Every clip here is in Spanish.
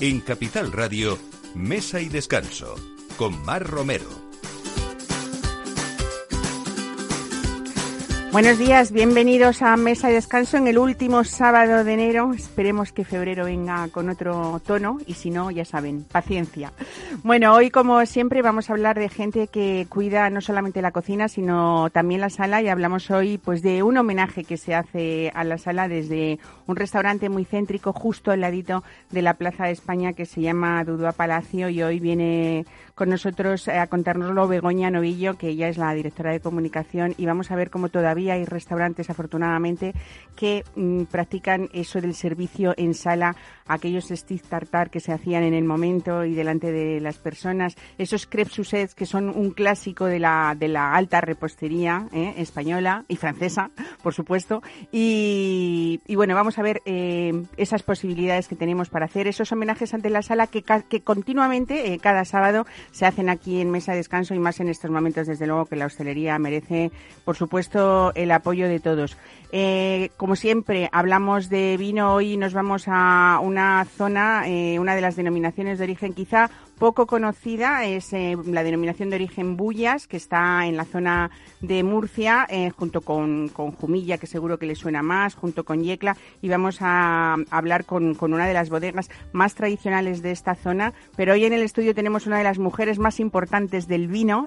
En Capital Radio, Mesa y Descanso, con Mar Romero. Buenos días, bienvenidos a Mesa y Descanso en el último sábado de enero. Esperemos que febrero venga con otro tono y si no, ya saben, paciencia. Bueno, hoy como siempre vamos a hablar de gente que cuida no solamente la cocina, sino también la sala y hablamos hoy pues de un homenaje que se hace a la sala desde un restaurante muy céntrico justo al ladito de la Plaza de España que se llama Dudua Palacio y hoy viene con nosotros a contárnoslo Begoña Novillo, que ella es la directora de comunicación y vamos a ver cómo todavía hay restaurantes, afortunadamente, que mm, practican eso del servicio en sala, aquellos stick tartar que se hacían en el momento y delante de las personas, esos crepes suzette que son un clásico de la, de la alta repostería ¿eh? española y francesa, por supuesto. Y, bueno, vamos a ver eh, esas posibilidades que tenemos para hacer esos homenajes ante la sala que, que continuamente, eh, cada sábado, se hacen aquí en Mesa de Descanso y más en estos momentos, desde luego, que la hostelería merece, por supuesto, el apoyo de todos. Eh, como siempre, hablamos de vino. Hoy nos vamos a una zona, eh, una de las denominaciones de origen quizá poco conocida es eh, la denominación de origen Bullas, que está en la zona de Murcia, junto con, con, Jumilla, que seguro que le suena más, junto con Yecla, y vamos a, hablar con, con, una de las bodegas más tradicionales de esta zona. Pero hoy en el estudio tenemos una de las mujeres más importantes del vino.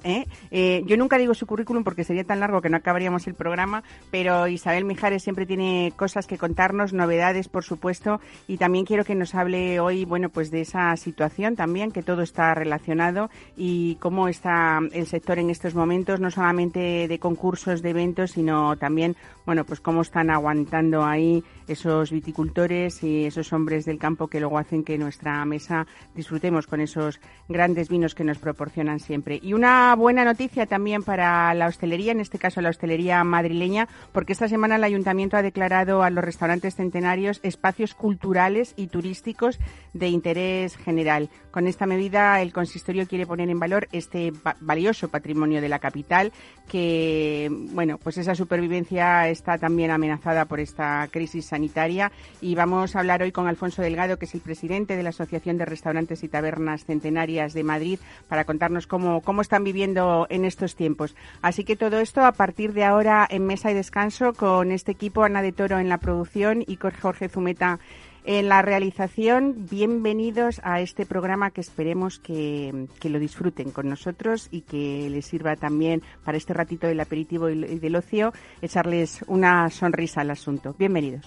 yo nunca digo su currículum porque sería tan largo que no acabaríamos el programa, pero Isabel Mijares siempre tiene cosas que contarnos, novedades, por supuesto, y también quiero que nos hable hoy, bueno, pues de esa situación también, que todo está relacionado y cómo está el sector en estos momentos, no solamente de concursos, de eventos, sino también, bueno, pues cómo están aguantando ahí esos viticultores y esos hombres del campo que luego hacen que nuestra mesa disfrutemos con esos grandes vinos que nos proporcionan siempre. Y una buena noticia también para la hostelería, en este caso la hostelería madrileña, porque esta semana el ayuntamiento ha declarado a los restaurantes centenarios espacios culturales y turísticos de interés general. Con esta medida el consistorio quiere poner en valor este valioso patrimonio de la capital que, bueno, pues esa supervivencia está también amenazada por esta crisis sanitaria y vamos a hablar hoy con Alfonso Delgado, que es el presidente de la Asociación de Restaurantes y Tabernas Centenarias de Madrid, para contarnos cómo, cómo están viviendo en estos tiempos. Así que todo esto a partir de ahora en Mesa y Descanso con este equipo, Ana de Toro en la producción y Jorge Zumeta en la realización. Bienvenidos a este programa que esperemos que, que, lo disfruten con nosotros y que les sirva también para este ratito del aperitivo y del ocio echarles una sonrisa al asunto. Bienvenidos.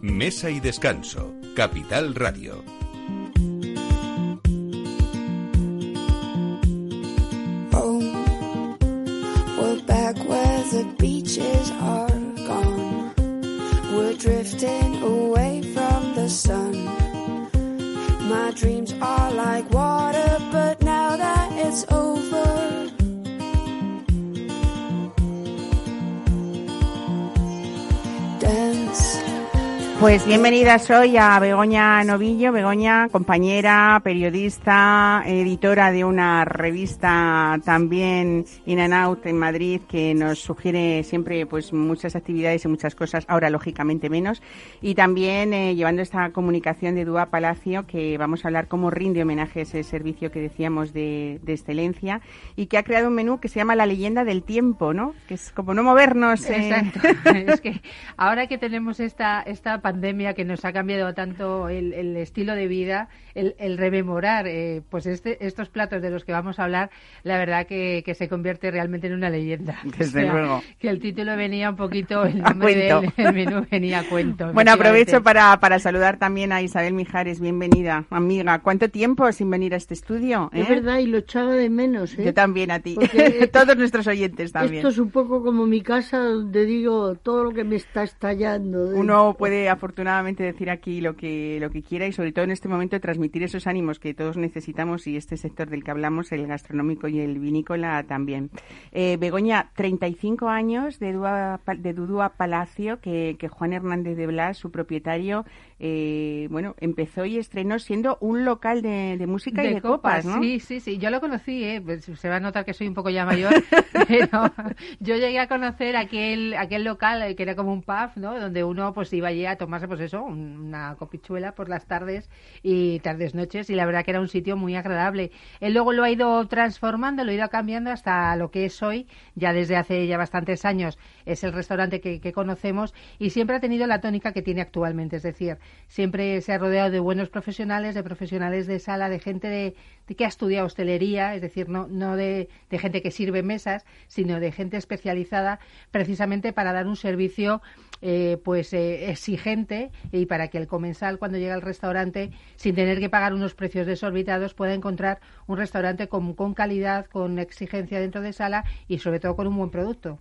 Mesa y descanso, Capital Radio. Beaches are gone. We're drifting away from the sun. My dreams are like water, but now that it's over. Pues bienvenidas hoy a Begoña Novillo, Begoña, compañera, periodista, editora de una revista también In and Out en Madrid que nos sugiere siempre pues muchas actividades y muchas cosas, ahora lógicamente menos, y también eh, llevando esta comunicación de Dúa Palacio que vamos a hablar cómo rinde homenaje a ese servicio que decíamos de, de, excelencia y que ha creado un menú que se llama La leyenda del tiempo, ¿no? Que es como no movernos. Eh. Exacto. es que ahora que tenemos esta esta pandemia que nos ha cambiado tanto el, estilo de vida, el, rememorar eh, pues este, estos platos de los que vamos a hablar, la verdad que, se convierte realmente en una leyenda. Desde luego. Que el título venía un poquito, el nombre del menú venía a cuento. Bueno, aprovecho para, para saludar también a Isabel Mijares, bienvenida, amiga. ¿Cuánto tiempo sin venir a este estudio? Es eh? verdad, y lo echaba de menos. ¿eh? Yo también a ti, todos nuestros oyentes también. Esto es un poco como mi casa donde digo todo lo que me está estallando. Uno puede afortunadamente decir aquí lo que, lo que quiera y sobre todo en este momento transmitir esos ánimos que todos necesitamos y este sector del que hablamos, el gastronómico y el vinícola también. Eh, Begoña, 35 años de, Dudúa, de Dudúa Palacio, que, que Juan Hernández de Blas, su propietario, eh, bueno, empezó y estrenó siendo un local de, música y de copas, ¿no? Sí, sí, sí. Yo lo conocí, ¿eh? Pues se va a notar que soy un poco ya mayor, pero yo llegué a conocer aquel aquel local eh, que era como un pub, ¿no? Donde uno pues iba allí a tomarse, pues eso, una copichuela por las tardes y tardes noches y la verdad que era un sitio muy agradable. Él luego lo ha ido transformando, lo ha ido cambiando hasta lo que es hoy, ya desde hace ya bastantes años es el restaurante que, que conocemos y siempre ha tenido la tónica que tiene actualmente, es decir, siempre se ha rodeado de buenos profesionales, de profesionales de sala, de gente de, que ha estudiado hostelería, es decir, no, no de, gente que sirve mesas, sino de gente especializada precisamente para dar un servicio eh, pues eh, exigente y para que el comensal cuando llega al restaurante sin tener que pagar unos precios desorbitados pueda encontrar un restaurante con, con calidad, con exigencia dentro de sala y sobre todo con un buen producto.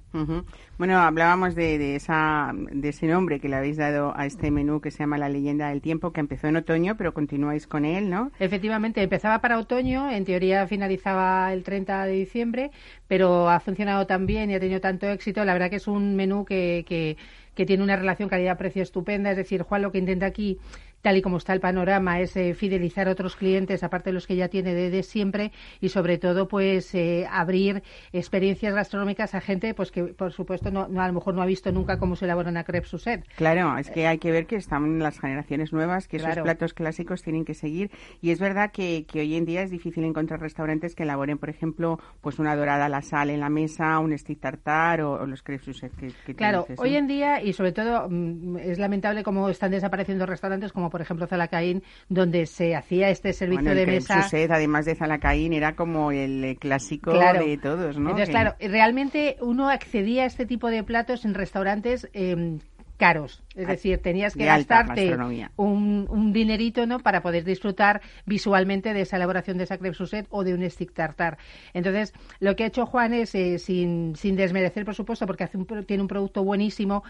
Bueno, hablábamos de, de, esa, de ese nombre que le habéis dado a este menú que se llama La leyenda del tiempo, que empezó en otoño, pero continuáis con él, ¿no? Efectivamente, empezaba para otoño, en teoría finalizaba el 30 de diciembre, pero ha funcionado tan bien y ha tenido tanto éxito. La verdad que es un menú que, que, que tiene una relación calidad-precio estupenda. Es decir, Juan lo que intenta aquí tal y como está el panorama, es eh, fidelizar a otros clientes, aparte de los que ya tiene de, siempre, y sobre todo, pues, eh, abrir experiencias gastronómicas a gente, pues, que, por supuesto, no, a lo mejor no ha visto nunca cómo se elabora una crepe Suzette. Claro, es que hay que ver que están las generaciones nuevas, que esos platos clásicos tienen que seguir, y es verdad que, hoy en día es difícil encontrar restaurantes que elaboren, por ejemplo, pues una dorada a la sal en la mesa, un stick tartar o, los crepes Suzette que, Claro, hoy en día, y sobre todo, mm, es lamentable cómo están desapareciendo restaurantes como por ejemplo Zalacaín, donde se hacía este servicio de mesa. además de Zalacaín, era como el clásico de todos, ¿no? Entonces, claro, realmente uno accedía a este tipo de platos en restaurantes eh, caros. Es decir, tenías que gastarte un, un, dinerito ¿no? para poder disfrutar visualmente de esa elaboración de esa creme Suzette o de un stick tartar. Entonces, lo que ha hecho Juan es, eh, sin, sin desmerecer, por supuesto, porque hace un, tiene un producto buenísimo,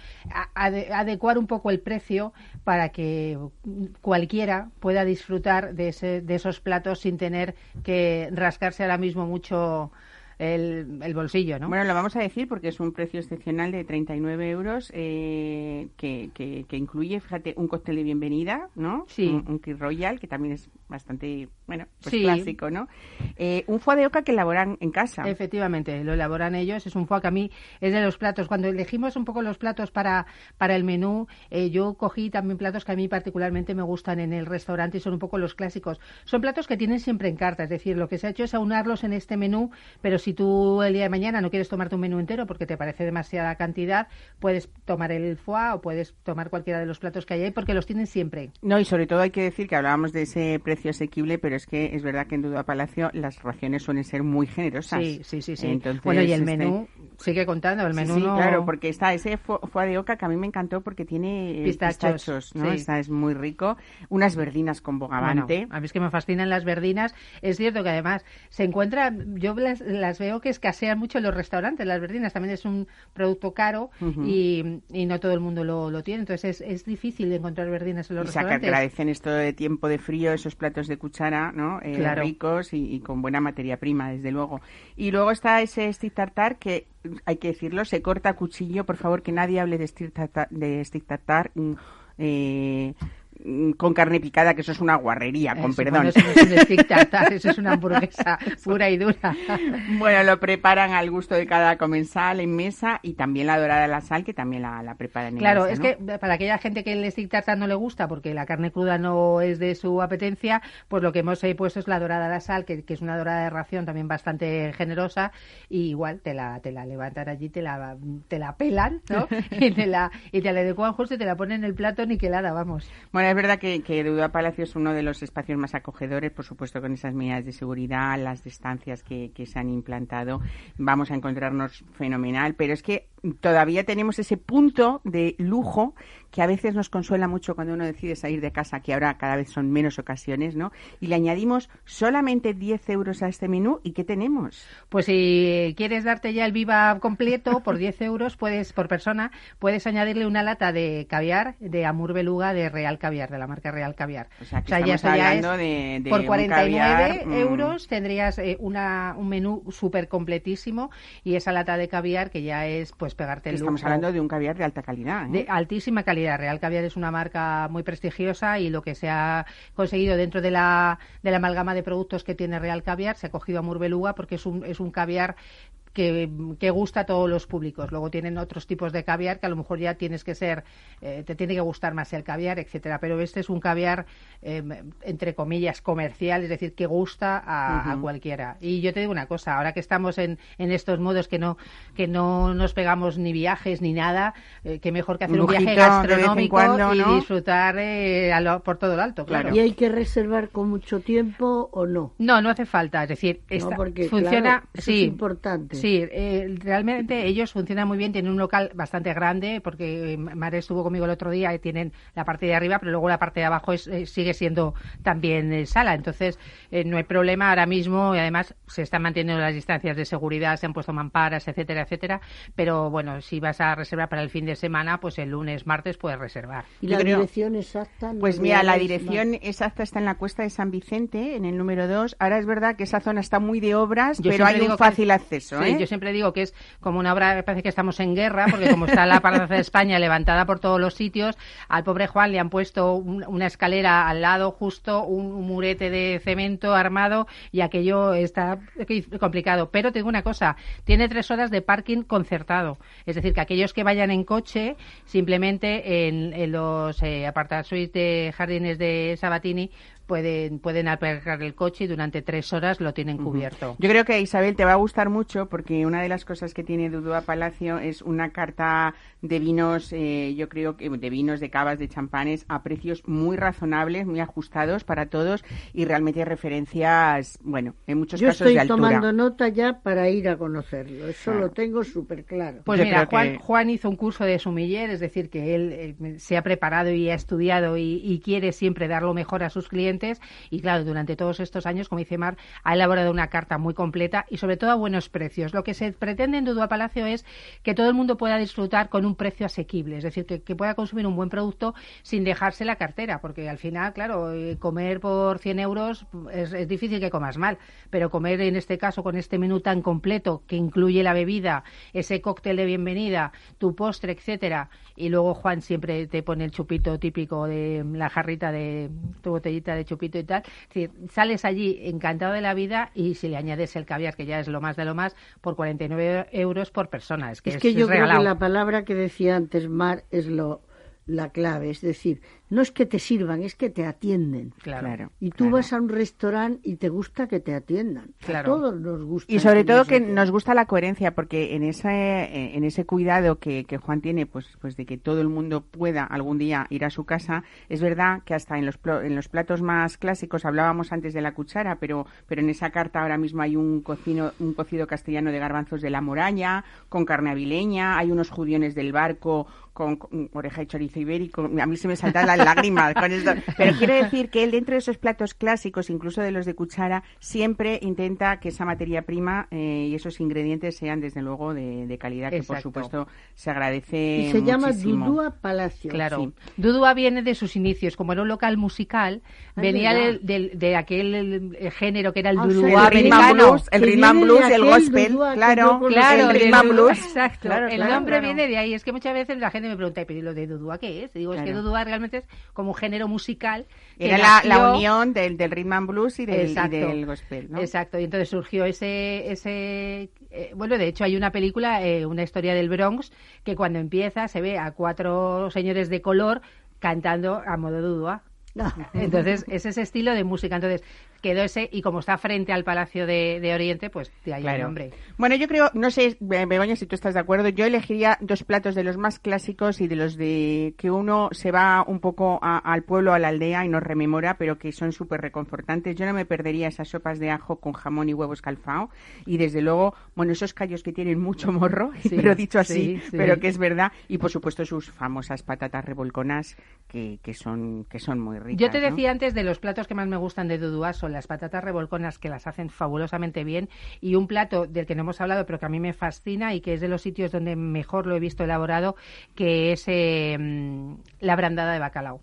adecuar un poco el precio para que cualquiera pueda disfrutar de, ese, de esos platos sin tener que rascarse ahora mismo mucho el, bolsillo, ¿no? Bueno, lo vamos a decir porque es un precio excepcional de 39 euros eh, que, que, incluye, fíjate, un cóctel de bienvenida, ¿no? Sí. Un, un Royal, que también es bastante, bueno, pues clásico, ¿no? Eh, un foie de oca que elaboran en casa. Efectivamente, lo elaboran ellos. Es un foie que a mí es de los platos. Cuando elegimos un poco los platos para, para el menú, eh, yo cogí también platos que a mí particularmente me gustan en el restaurante y son un poco los clásicos. Son platos que tienen siempre en carta, es decir, lo que se ha hecho es aunarlos en este menú, pero si tú el día de mañana no quieres tomarte un menú entero porque te parece demasiada cantidad, puedes tomar el foie o puedes tomar cualquiera de los platos que hay ahí porque los tienen siempre. No, y sobre todo hay que decir que hablábamos de ese precio asequible, pero es que es verdad que en Duda Palacio las raciones suelen ser muy generosas. Sí, sí, sí. sí. bueno, y el este menú sigue contando, el menú sí, claro, porque está ese foie de oca que a mí me encantó porque tiene pistachos, ¿no? Esta es muy rico. Unas verdinas con bogavante. a mí es que me fascinan las verdinas. Es cierto que además se encuentra, yo las, las veo que escasean mucho en los restaurantes, las verdinas. También es un producto caro y, y, no todo el mundo lo, lo tiene. Entonces es, es, difícil de encontrar verdinas en los y restaurantes. que agradecen esto de tiempo de frío, esos platos de cuchara, ¿no? Eh, ricos y, con buena materia prima, desde luego. Y luego está ese stick tartar que, hay que decirlo, se corta a cuchillo. Por favor, que nadie hable de stick tartar. De stick tartar mm, eh, con carne picada, que eso es una guarrería, con perdón. eso es un eso es una hamburguesa pura y dura. bueno, lo preparan al gusto de cada comensal en mesa y también la dorada de la sal, que también la, la preparan en Claro, es que para aquella gente que el stick tartar no le gusta, porque la carne cruda no es de su apetencia, pues lo que hemos puesto es la dorada de la sal, que, que, es una dorada de ración también bastante generosa, y igual te la, te la levantan allí, te la, te la pelan, ¿no? y te la, y te la adecuan justo y te la ponen en el plato niquelada, vamos. Bueno, es verdad que, que Duda Palacio es uno de los espacios más acogedores, por supuesto con esas medidas de seguridad, las distancias que, que se han implantado. Vamos a encontrarnos fenomenal, pero es que todavía tenemos ese punto de lujo que a veces nos consuela mucho cuando uno decide salir de casa, que ahora cada vez son menos ocasiones, ¿no? Y le añadimos solamente 10 euros a este menú, ¿y qué tenemos? Pues si quieres darte ya el viva completo, por 10 euros puedes, por persona, puedes añadirle una lata de caviar de Amur Beluga de Real Caviar, de la marca Real Caviar. O sea, que estamos hablando de, de, Por 49 caviar, mm, euros tendrías eh, una, un menú súper completísimo y esa lata de caviar que ya es pues pegarte el Estamos lujo. hablando de un caviar de alta calidad. ¿eh? De altísima calidad. Real Caviar es una marca muy prestigiosa y lo que se ha conseguido dentro de la, de la amalgama de productos que tiene Real Caviar, se ha cogido a Murbeluga porque es un, es un caviar que, que, gusta a todos los públicos. Luego tienen otros tipos de caviar que a lo mejor ya tienes que ser, eh, te tiene que gustar más el caviar, etcétera. Pero este es un caviar, eh, entre comillas, comercial, es decir, que gusta a, uh -huh. a, cualquiera. Y yo te digo una cosa, ahora que estamos en, en, estos modos que no, que no nos pegamos ni viajes ni nada, eh, que mejor que hacer un, un viaje gastronómico cuando, y disfrutar lo, por todo lo alto, claro. ¿Y hay que reservar con mucho tiempo o no? No, no hace falta. Es decir, esta, no, porque, funciona, claro, eso sí, es importante. Sí, eh, realmente ellos funcionan muy bien, tienen un local bastante grande, porque Mare estuvo conmigo el otro día y tienen la parte de arriba, pero luego la parte de abajo es, eh, sigue siendo también eh, sala. Entonces, no hay problema ahora mismo y además se están manteniendo las distancias de seguridad, se han puesto mamparas, etcétera, etcétera. Pero bueno, si vas a reservar para el fin de semana, pues el lunes, martes puedes reservar. ¿Y la creo, dirección exacta? No pues mira, la dirección más. exacta está en la cuesta de San Vicente, en el número 2. Ahora es verdad que esa zona está muy de obras, yo pero hay un fácil que, acceso. Sí, ¿eh? Yo siempre digo que es como una obra, parece que estamos en guerra, porque como está la Plaza de España levantada por todos los sitios, al pobre Juan le han puesto un, una escalera al lado justo, un, murete de cemento armado y aquello está complicado. Pero tengo una cosa, tiene tres horas de parking concertado. Es decir, que aquellos que vayan en coche, simplemente en, en los eh, de jardines de Sabatini, pueden, pueden aparcar el coche y durante tres horas lo tienen cubierto. Uh -huh. Yo creo que Isabel te va a gustar mucho porque una de las cosas que tiene Dudúa Palacio es una carta de vinos, eh, yo creo que de vinos, de cavas, de champanes a precios muy razonables, muy ajustados para todos y realmente referencias, bueno, en muchos yo casos de altura. Estoy tomando nota ya para ir a conocerlo, eso claro. lo tengo súper claro. Pues yo mira, Juan, que... Juan, hizo un curso de sumiller, es decir, que él eh, se ha preparado y ha estudiado y, y quiere siempre dar lo mejor a sus clientes y claro, durante todos estos años, como dice Mar, ha elaborado una carta muy completa y sobre todo a buenos precios. Lo que se pretende en Dudua Palacio es que todo el mundo pueda disfrutar con un precio asequible, es decir, que, que pueda consumir un buen producto sin dejarse la cartera, porque al final, claro, eh, comer por 100 euros es, es difícil que comas mal, pero comer en este caso con este menú tan completo que incluye la bebida, ese cóctel de bienvenida, tu postre, etcétera, y luego Juan siempre te pone el chupito típico de la jarrita de tu botellita de chupito y tal. Es decir, sales allí encantado de la vida y si le añades el caviar, que ya es lo más de lo más, por 49 euros por persona. Es que, es, es que yo creo que la palabra que decía antes Mar es lo la clave, es decir, no es que te sirvan, es que te atienden. Claro. Y tú claro. vas a un restaurante y te gusta que te atiendan. Claro. A todos nos gusta. Y sobre que todo nos que atiendan. nos gusta la coherencia, porque en ese, en ese cuidado que, que, Juan tiene, pues, pues de que todo el mundo pueda algún día ir a su casa, es verdad que hasta en los, en los platos más clásicos, hablábamos antes de la cuchara, pero, pero en esa carta ahora mismo hay un, cocino, un cocido castellano de garbanzos de la moraña, con carne avileña, hay unos judiones del barco con, con, oreja de chorizo ibérico. A mí se me saltan las lágrimas con esto. Pero quiero decir que él, dentro de esos platos clásicos, incluso de los de cuchara, siempre intenta que esa materia prima eh, y esos ingredientes sean, desde luego, de, de calidad, que Exacto. por supuesto se agradece. Y se llama muchísimo. Dudúa Palacio. Claro. Sí. Dudúa viene de sus inicios, como era un local musical, Ah, venía de, de, de aquel el género que era el Ah, o sea, dudúa el americano. el Que rhythm and blues el gospel, dudúa que claro. Claro, el rhythm and blues. Exacto. Claro, el claro, nombre claro. viene de ahí. Es que muchas veces la gente me pregunta, ¿pero y lo de dudúa qué es? Digo, es que Claro. dudúa realmente es como un género musical. que Era la, la unión del, del rhythm and blues y del, y del gospel, ¿no? Exacto, y entonces surgió ese, ese eh, bueno, de hecho hay una película, eh, una historia del Bronx, que cuando empieza se ve a cuatro señores de color cantando a modo dudua. Entonces, es ese estilo de música. Entonces, quedó ese, y como está frente al Palacio de, de Oriente, pues de ahí el nombre. Bueno, yo creo, no sé, Begoña, si tú estás de acuerdo, yo elegiría dos platos de los más clásicos y de los de que uno se va un poco al pueblo, a la aldea y nos rememora, pero que son súper reconfortantes. Yo no me perdería esas sopas de ajo con jamón y huevos calfao y desde luego, bueno, esos callos que tienen mucho morro, pero dicho así, pero que es verdad, y por supuesto sus famosas patatas revolconas que, que son que son muy ricas. Yo te decía antes de los platos que más me gustan de Dudua son las patatas revolconas que las hacen fabulosamente bien y un plato del que no hemos hablado pero que a mí me fascina y que es de los sitios donde mejor lo he visto elaborado que es eh, la brandada de bacalao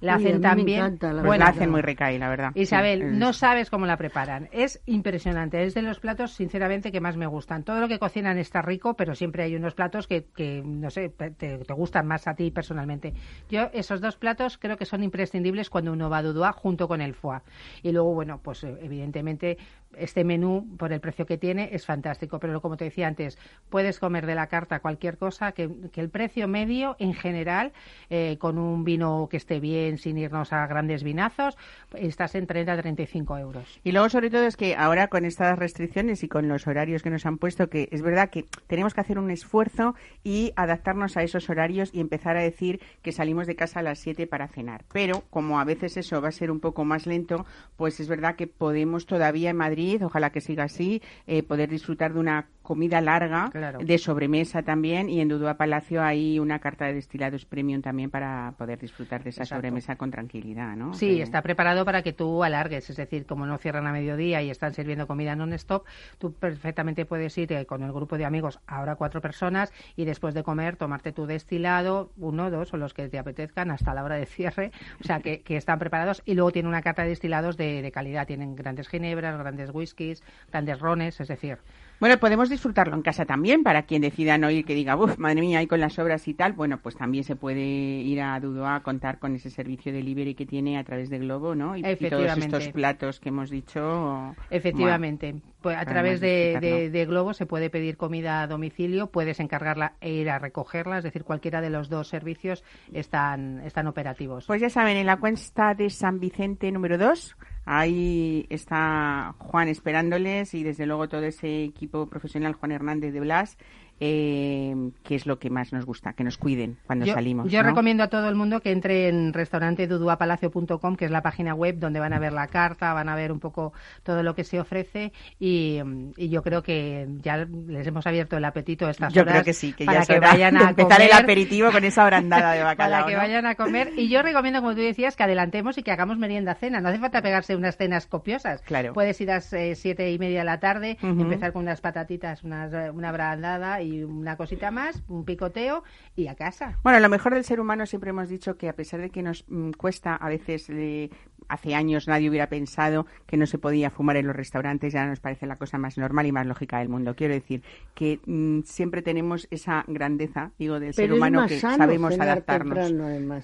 la hacen también. bueno, la hacen muy rica ahí, la verdad. Isabel, no sabes cómo la preparan. Es impresionante. Es de los platos, sinceramente, que más me gustan. Todo lo que cocinan está rico, pero siempre hay unos platos que, que no sé, te, gustan más a ti personalmente. Yo, esos dos platos creo que son imprescindibles cuando uno va a Dudua junto con el foie. Y luego, bueno, pues eh, evidentemente este menú, por el precio que tiene, es fantástico. Pero como te decía antes, puedes comer de la carta cualquier cosa, que, el precio medio, en general, eh, con un vino que esté bien, sin irnos a grandes vinazos, estás en 30 a 35 euros. Y luego, sobre todo, es que ahora con estas restricciones y con los horarios que nos han puesto, que es verdad que tenemos que hacer un esfuerzo y adaptarnos a esos horarios y empezar a decir que salimos de casa a las 7 para cenar. Pero, como a veces eso va a ser un poco más lento, pues es verdad que podemos todavía en Madrid ojalá que siga así, eh, poder disfrutar de una comida larga, de sobremesa también, y en Dudua Palacio hay una carta de destilados premium también para poder disfrutar de esa sobremesa con tranquilidad, ¿no? Sí, está preparado para que tú alargues, es decir, como no cierran a mediodía y están sirviendo comida non-stop, tú perfectamente puedes ir eh, con el grupo de amigos, ahora cuatro personas, y después de comer tomarte tu destilado, uno, dos o los que te apetezcan hasta la hora de cierre, o sea, que, están preparados, y luego tiene una carta de destilados de, de calidad, tienen grandes ginebras, grandes whiskies, grandes rones, es decir, bueno, podemos disfrutarlo en casa también, para quien decida no ir, que diga, uff, madre mía, ahí con las obras y tal. Bueno, pues también se puede ir a Dudoa a contar con ese servicio de delivery que tiene a través de Globo, ¿no? Y, todos estos platos que hemos dicho. Efectivamente. pues a través de, de, Globo se puede pedir comida a domicilio, puedes encargarla e ir a recogerla, es decir, cualquiera de los dos servicios están, están operativos. Pues ya saben, en la cuenta de San Vicente número 2 Ahí está Juan esperándoles y desde luego todo ese equipo profesional, Juan Hernández de Blas, eh, que es lo que más nos gusta, que nos cuiden cuando salimos. Yo recomiendo a todo el mundo que entre en restauranteduduapalacio.com, que es la página web donde van a ver la carta, van a ver un poco todo lo que se ofrece y, yo creo que ya les hemos abierto el apetito a estas yo creo que sí, que ya que vayan a empezar el aperitivo con esa brandada de bacalao. Para que vayan a comer y yo recomiendo, como tú decías, que adelantemos y que hagamos merienda cena. No hace falta pegarse unas cenas copiosas. Claro. Puedes ir a las eh, siete y media de la tarde, empezar con unas patatitas, una brandada y una cosita más, un picoteo y a casa. Bueno, lo mejor del ser humano siempre hemos dicho que a pesar de que nos mm, cuesta a veces eh, hace años nadie hubiera pensado que no se podía fumar en los restaurantes, ya nos parece la cosa más normal y más lógica del mundo. Quiero decir que mm, siempre tenemos esa grandeza, digo, del ser humano que sabemos adaptarnos.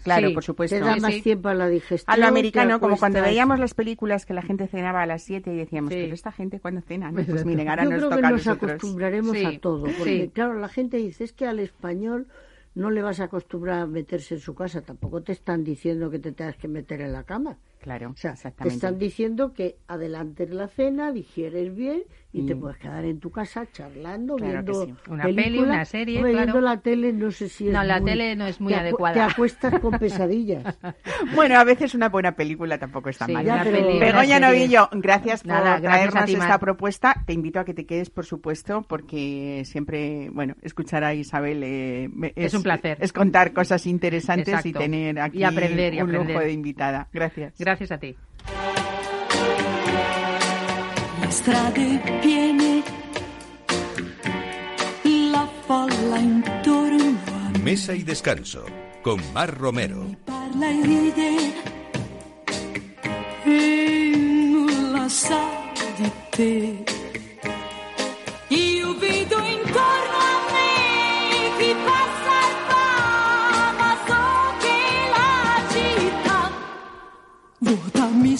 Claro, por supuesto. Te da más tiempo a la digestión. A lo americano, como cuando veíamos las películas que la gente cenaba a las 7 y decíamos, pero esta gente cuando cena, pues miren, ahora Yo nos creo toca que nos acostumbraremos a todo, porque claro, la gente dice, es que al español no le vas a acostumbrar a meterse en su casa, tampoco te están diciendo que te tengas que meter en la cama. Claro, o sea, te están diciendo que adelantes la cena, digieres bien y te puedes quedar en tu casa charlando, viendo una peli, una serie, viendo la tele, no sé si es No, la tele no es muy adecuada. Te acuestas con pesadillas. bueno, a veces una buena película tampoco está mal. Begoña Novillo, gracias por traernos esta propuesta. Te invito a que te quedes, por supuesto, porque siempre, bueno, escuchar a Isabel eh, es, un placer. Es contar cosas interesantes y tener aquí aprender, un lujo de invitada. Gracias. Gracias a ti. strade piene, la folla intorno a me. Mesa y descanso con Mar Romero. Mi parla ride e nulla sa di te. Io vedo mi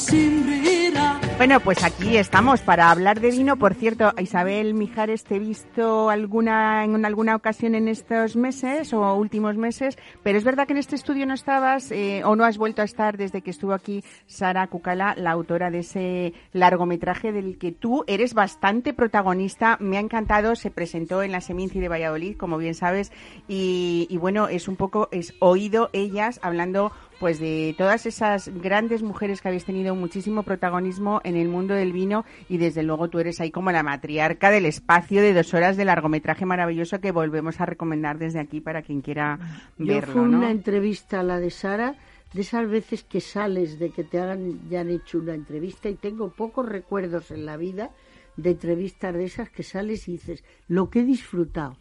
Bueno, pues aquí estamos para hablar de vino. Por cierto, Isabel Mijares, te he visto alguna en alguna ocasión en estos meses o últimos meses, pero es verdad que en este estudio no estabas eh, o no has vuelto a estar desde que estuvo aquí Sara Cucala, la autora de ese largometraje del que tú eres bastante protagonista. Me ha encantado, se presentó en la Seminci de Valladolid, como bien sabes, y, y bueno, es un poco, es oído ellas hablando pues de todas esas grandes mujeres que habéis tenido muchísimo protagonismo en el mundo del vino y desde luego tú eres ahí como la matriarca del espacio de dos horas de largometraje maravilloso que volvemos a recomendar desde aquí para quien quiera verlo. Yo fue una entrevista a la de Sara de esas veces que sales de que te hagan ya han hecho una entrevista y tengo pocos recuerdos en la vida de entrevistas de esas que sales y dices lo que he disfrutado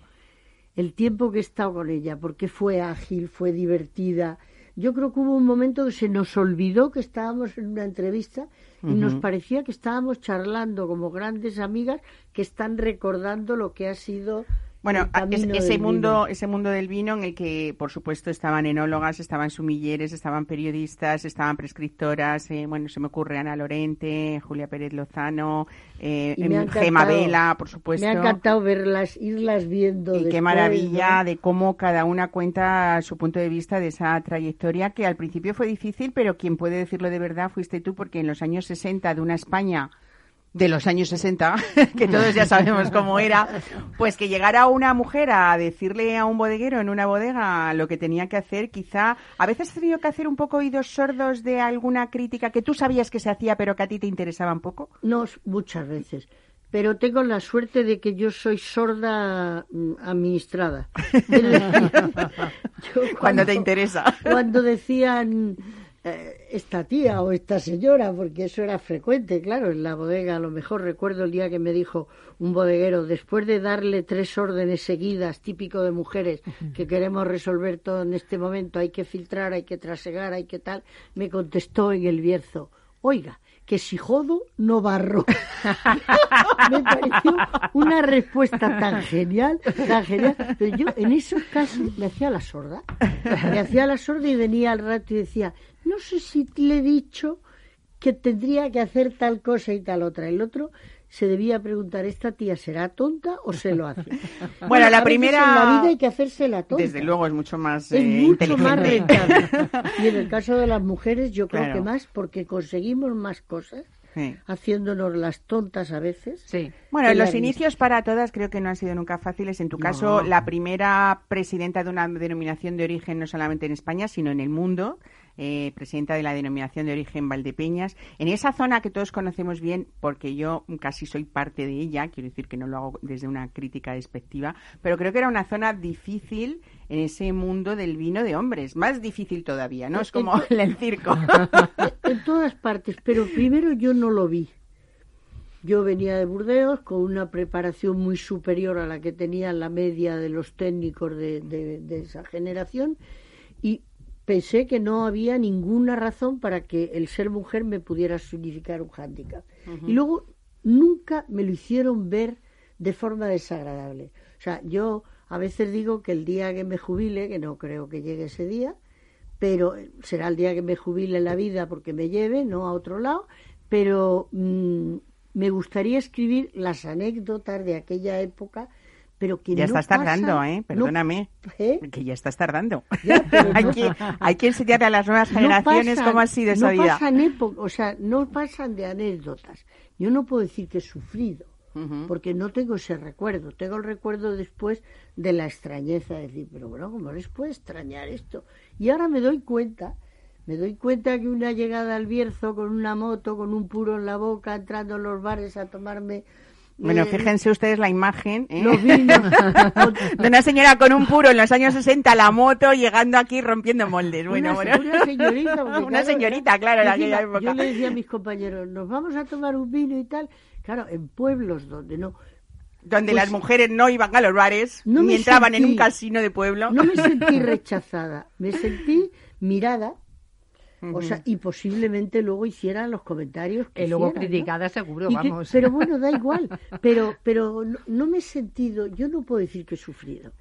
el tiempo que he estado con ella porque fue ágil fue divertida yo creo que hubo un momento que se nos olvidó que estábamos en una entrevista y nos parecía que estábamos charlando como grandes amigas que están recordando lo que ha sido bueno, ese mundo, ese mundo del vino en el que, por supuesto, estaban enólogas, estaban sumilleres, estaban periodistas, estaban prescriptoras. Eh, bueno, se me ocurre Ana Lorente, Julia Pérez Lozano, eh, Gema Vela, por supuesto. Me ha encantado verlas, irlas viendo. Y qué maravilla de cómo cada una cuenta su punto de vista de esa trayectoria que al principio fue difícil, pero quien puede decirlo de verdad fuiste tú, porque en los años 60 de una España de los años 60, que todos ya sabemos cómo era, pues que llegara una mujer a decirle a un bodeguero en una bodega lo que tenía que hacer, quizá a veces has tenido que hacer un poco oídos sordos de alguna crítica que tú sabías que se hacía pero que a ti te interesaba un poco. No, muchas veces. Pero tengo la suerte de que yo soy sorda mm, administrada. cuando te interesa. Cuando decían esta tía o esta señora, porque eso era frecuente, claro, en la bodega. A lo mejor recuerdo el día que me dijo un bodeguero, después de darle tres órdenes seguidas, típico de mujeres, que queremos resolver todo en este momento, hay que filtrar, hay que trasegar, hay que tal, me contestó en el Bierzo, oiga, que si jodo, no barro. me pareció una respuesta tan genial, tan genial. Pero yo en esos casos me hacía la sorda. Me hacía la sorda y venía al rato y decía, no sé si le he dicho que tendría que hacer tal cosa y tal otra. El otro se debía preguntar, ¿esta tía será tonta o se lo hace? bueno, la primera... En la vida hay que hacerse la tonta. Desde luego es mucho más Es eh, mucho más rentable. y en el caso de las mujeres yo creo que más porque conseguimos más cosas. haciéndonos las tontas a veces. Sí. Bueno, los inicios para todas creo que no han sido nunca fáciles. En tu caso, la primera presidenta de una denominación de origen no solamente en España, sino en el mundo eh, presidenta de la denominación de origen Valdepeñas, en esa zona que todos conocemos bien, porque yo casi soy parte de ella, quiero decir que no lo hago desde una crítica despectiva, pero creo que era una zona difícil en ese mundo del vino de hombres, más difícil todavía, ¿no? Es como en el circo. En todas partes, pero primero yo no lo vi. Yo venía de Burdeos con una preparación muy superior a la que tenía la media de los técnicos de, de esa generación y pensé que no había ninguna razón para que el ser mujer me pudiera significar un hándicap. Y luego nunca me lo hicieron ver de forma desagradable. O sea, yo a veces digo que el día que me jubile, que no creo que llegue ese día, pero será el día que me jubile en la vida porque me lleve, no a otro lado, pero mm, me gustaría escribir las anécdotas de aquella época pero ya estás tardando, ¿eh? Perdóname. ¿eh? Que ya estás tardando. hay, que, hay que enseñarle a las nuevas generaciones cómo ha sido esa no vida. Pasan o sea, no pasan de anécdotas. Yo no puedo decir que he sufrido, porque no tengo ese recuerdo. Tengo el recuerdo después de la extrañeza, de decir, pero bueno, ¿cómo les puede extrañar esto? Y ahora me doy cuenta me doy cuenta que una llegada al Bierzo con una moto, con un puro en la boca, entrando en los bares a tomarme bueno, fíjense ustedes la imagen ¿eh? de una señora con un puro en los años 60, la moto, llegando aquí rompiendo moldes. Bueno, una, bueno. una señorita. una señorita, claro, en aquella época. Yo le decía a mis compañeros, nos vamos a tomar un vino y tal. Claro, en pueblos donde no... Donde las pues mujeres no iban a los bares, ni entraban en un casino de pueblo. No me sentí rechazada, me sentí mirada O sea, y posiblemente luego hiciera los comentarios que Y luego hiciera, ¿no? criticada seguro, que- vamos. pero bueno, da igual. Pero, pero no, no me he sentido, yo no puedo decir que he sufrido.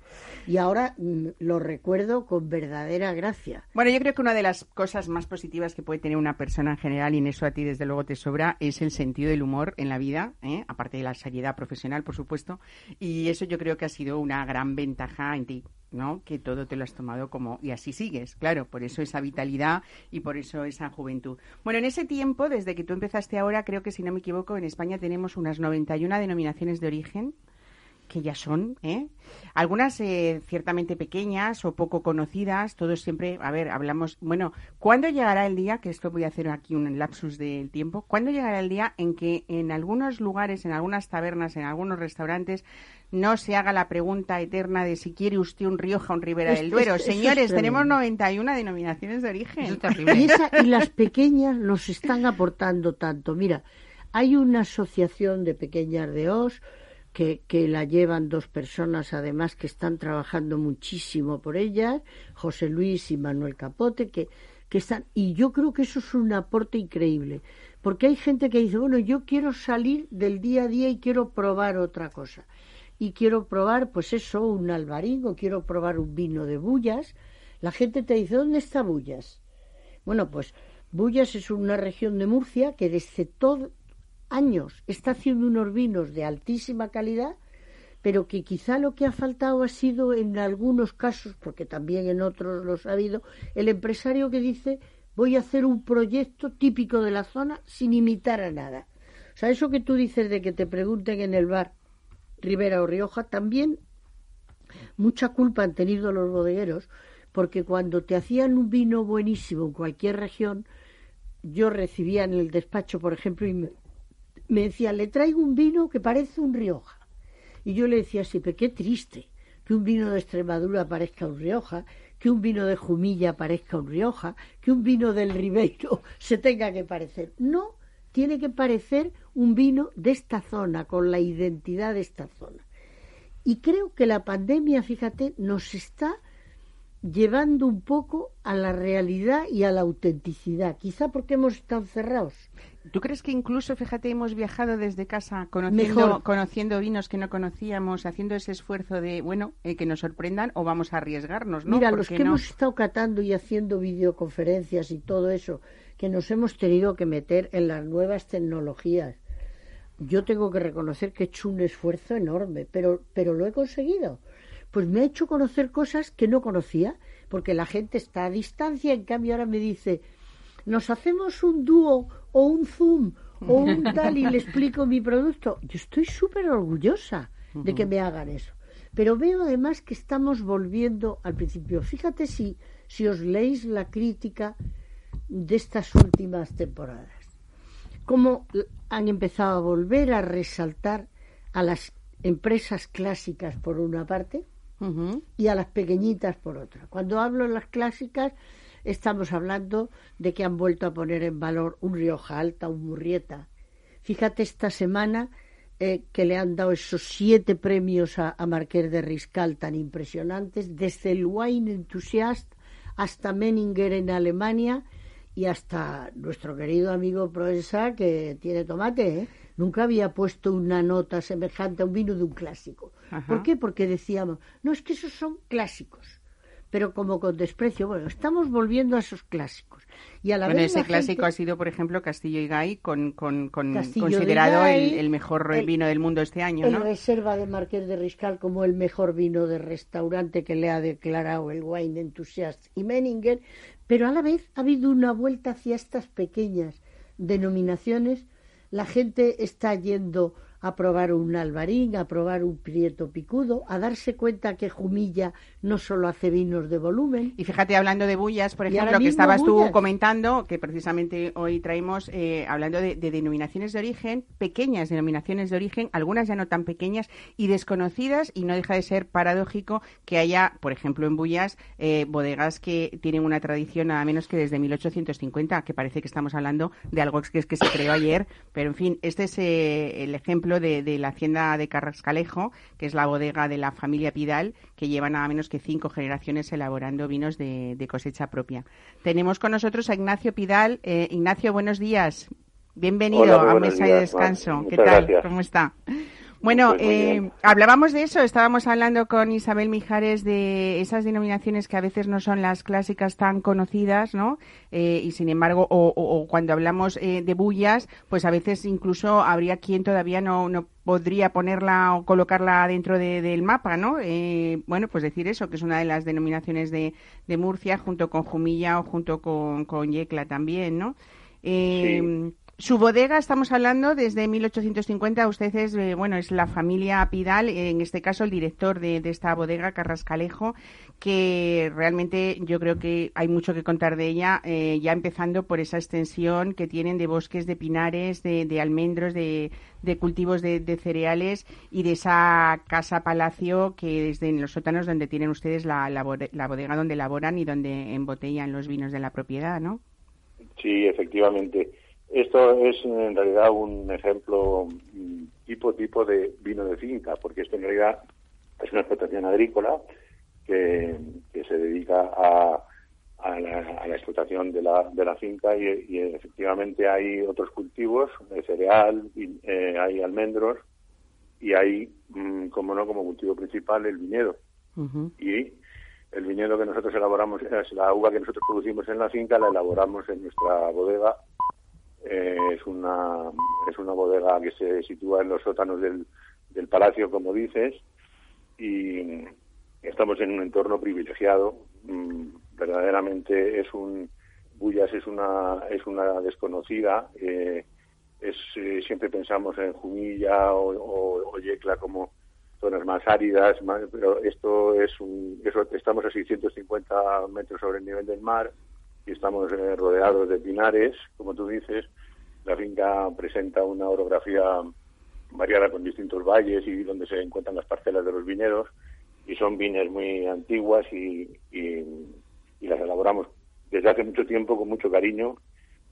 Y ahora mm, lo recuerdo con verdadera gracia. Bueno, yo creo que una de las cosas más positivas que puede tener una persona en general, y en eso a ti desde luego te sobra, es el sentido del humor en la vida, ¿eh? aparte de la seriedad profesional, por supuesto. Y eso yo creo que ha sido una gran ventaja en ti. ¿no? Que todo te lo has tomado como y así sigues, claro, por eso esa vitalidad y por eso esa juventud. Bueno, en ese tiempo, desde que tú empezaste ahora, creo que si no me equivoco, en España tenemos unas 91 denominaciones de origen que ya son, ¿eh? Algunas eh, ciertamente pequeñas o poco conocidas, todos siempre, a ver, hablamos, bueno, ¿cuándo llegará el día, que esto voy a hacer aquí un lapsus del tiempo, ¿cuándo llegará el día en que en algunos lugares, en algunas tabernas, en algunos restaurantes, no se haga la pregunta eterna de si quiere usted un Rioja o un Ribera Es- del Duero? es- es Señores, tenemos tremendo. 91 denominaciones de origen. Es esa- y las pequeñas nos están aportando tanto. Mira, hay una asociación de pequeñas de Os que, que la llevan dos personas además que están trabajando muchísimo por ellas, José Luis y Manuel Capote, que, que están, y yo creo que eso es un aporte increíble, porque hay gente que dice, bueno, yo quiero salir del día a día y quiero probar otra cosa. Y quiero probar, pues eso, un albarín o quiero probar un vino de Bullas. La gente te dice, ¿dónde está Bullas? Bueno, pues Bullas es una región de Murcia que desde todo años está haciendo unos vinos de altísima calidad, pero que quizá lo que ha faltado ha sido en algunos casos, porque también en otros los ha habido, el empresario que dice voy a hacer un proyecto típico de la zona sin imitar a nada. O sea, eso que tú dices de que te pregunten en el bar Ribera o Rioja, también mucha culpa han tenido los bodegueros, porque cuando te hacían un vino buenísimo en cualquier región, yo recibía en el despacho, por ejemplo, y me, me decía, le traigo un vino que parece un Rioja. Y yo le decía siempre, qué triste que un vino de Extremadura parezca un Rioja, que un vino de Jumilla parezca un Rioja, que un vino del Ribeiro se tenga que parecer. No, tiene que parecer un vino de esta zona, con la identidad de esta zona. Y creo que la pandemia, fíjate, nos está llevando un poco a la realidad y a la autenticidad, quizá porque hemos estado cerrados. ¿Tú crees que incluso, fíjate, hemos viajado desde casa conociendo, Mejor. conociendo vinos que no conocíamos, haciendo ese esfuerzo de, bueno, eh, que nos sorprendan o vamos a arriesgarnos, ¿no? Mira, ¿Por los que no? hemos estado catando y haciendo videoconferencias y todo eso, que nos hemos tenido que meter en las nuevas tecnologías. Yo tengo que reconocer que he hecho un esfuerzo enorme, pero, pero lo he conseguido. Pues me ha hecho conocer cosas que no conocía, porque la gente está a distancia, en cambio ahora me dice, nos hacemos un dúo o un zoom o un tal y le explico mi producto. Yo estoy súper orgullosa de que me hagan eso. Pero veo además que estamos volviendo al principio. Fíjate si, si os leéis la crítica de estas últimas temporadas. Cómo han empezado a volver a resaltar a las empresas clásicas por una parte Y a las pequeñitas por otra. Cuando hablo de las clásicas, estamos hablando de que han vuelto a poner en valor un Rioja Alta, un Murrieta. Fíjate esta semana eh, que le han dado esos siete premios a, a Marqués de Riscal tan impresionantes, desde el Wine Enthusiast hasta Menninger en Alemania y hasta nuestro querido amigo Proensa que tiene tomate. ¿eh? Nunca había puesto una nota semejante a un vino de un clásico. Ajá. ¿Por qué? Porque decíamos, no, es que esos son clásicos, pero como con desprecio. Bueno, estamos volviendo a esos clásicos. Y a la Bueno, vez ese la clásico gente- ha sido, por ejemplo, Castillo y Gay, con, considerado Gay, el, el mejor el- vino del mundo este año, el ¿no? reserva de Marqués de Riscal como el mejor vino de restaurante que le ha declarado el Wine Enthusiast y Menninger, pero a la vez ha habido una vuelta hacia estas pequeñas denominaciones. La gente está yendo a probar un albarín, a probar un prieto picudo, a darse cuenta que Jumilla no solo hace vinos de volumen, Y fíjate, hablando de bullas, por ejemplo, que estabas tú comentando, que precisamente hoy traemos, eh, hablando de, de denominaciones de origen, pequeñas denominaciones de origen, algunas ya no tan pequeñas y desconocidas, y no deja de ser paradójico que haya, por ejemplo, en bullas, eh, bodegas que tienen una tradición nada menos que desde 1850, que parece que estamos hablando de algo que es que se creó ayer, pero en fin, este es eh, el ejemplo ejemplo, de, de, la hacienda de Carrascalejo, que es la bodega de la familia Pidal, que lleva nada menos que cinco generaciones elaborando vinos de, de cosecha propia. Tenemos con nosotros a Ignacio Pidal. Eh, Ignacio, buenos días. Bienvenido Hola, a Mesa días, de Descanso. ¿Qué tal? gracias. ¿Cómo está? Bueno, Pues eh, hablábamos de eso, estábamos hablando con Isabel Mijares de esas denominaciones que a veces no son las clásicas tan conocidas, ¿no? Eh, y sin embargo, o, o- o cuando hablamos eh, de bullas, pues a veces incluso habría quien todavía no, no podría ponerla o colocarla dentro de- del mapa, ¿no? Eh, bueno, pues decir eso, que es una de las denominaciones de, de Murcia, junto con Jumilla o junto con, con Yecla también, ¿no? Eh, Su bodega, estamos hablando desde 1850. Usted es, eh, bueno, es la familia Pidal, en este caso el director de, de esta bodega, Carrascalejo, que realmente yo creo que hay mucho que contar de ella, eh, ya empezando por esa extensión que tienen de bosques de pinares, de, de almendros, de, de cultivos de, de cereales y de esa casa palacio que desde en los sótanos donde tienen ustedes la, la bodega donde elaboran y donde embotellan los vinos de la propiedad, ¿no? Sí, efectivamente. Esto es en realidad un ejemplo mm, tipo tipo de vino de finca, porque esto en realidad es una explotación agrícola que, que se dedica a, a, la, a la explotación de la, de la finca y, y efectivamente hay otros cultivos de cereal, y, eh, hay almendros y hay, mm, como no, como cultivo principal el viñedo. Y el viñedo que nosotros elaboramos, la uva que nosotros producimos en la finca, la elaboramos en nuestra bodega. Es una es una bodega que se sitúa en los sótanos del, del palacio, como dices, y estamos en un entorno privilegiado. Mm, verdaderamente es un Bullas es una es una desconocida. eh, es eh, siempre pensamos en Jumilla o, o, o Yecla como zonas más áridas, más- pero esto es un, eso, estamos a 650 metros sobre el nivel del mar y estamos eh, rodeados de pinares, como tú dices. La finca presenta una orografía variada con distintos valles y donde se encuentran las parcelas de los viñedos y son viñas muy antiguas y, y, y las elaboramos desde hace mucho tiempo con mucho cariño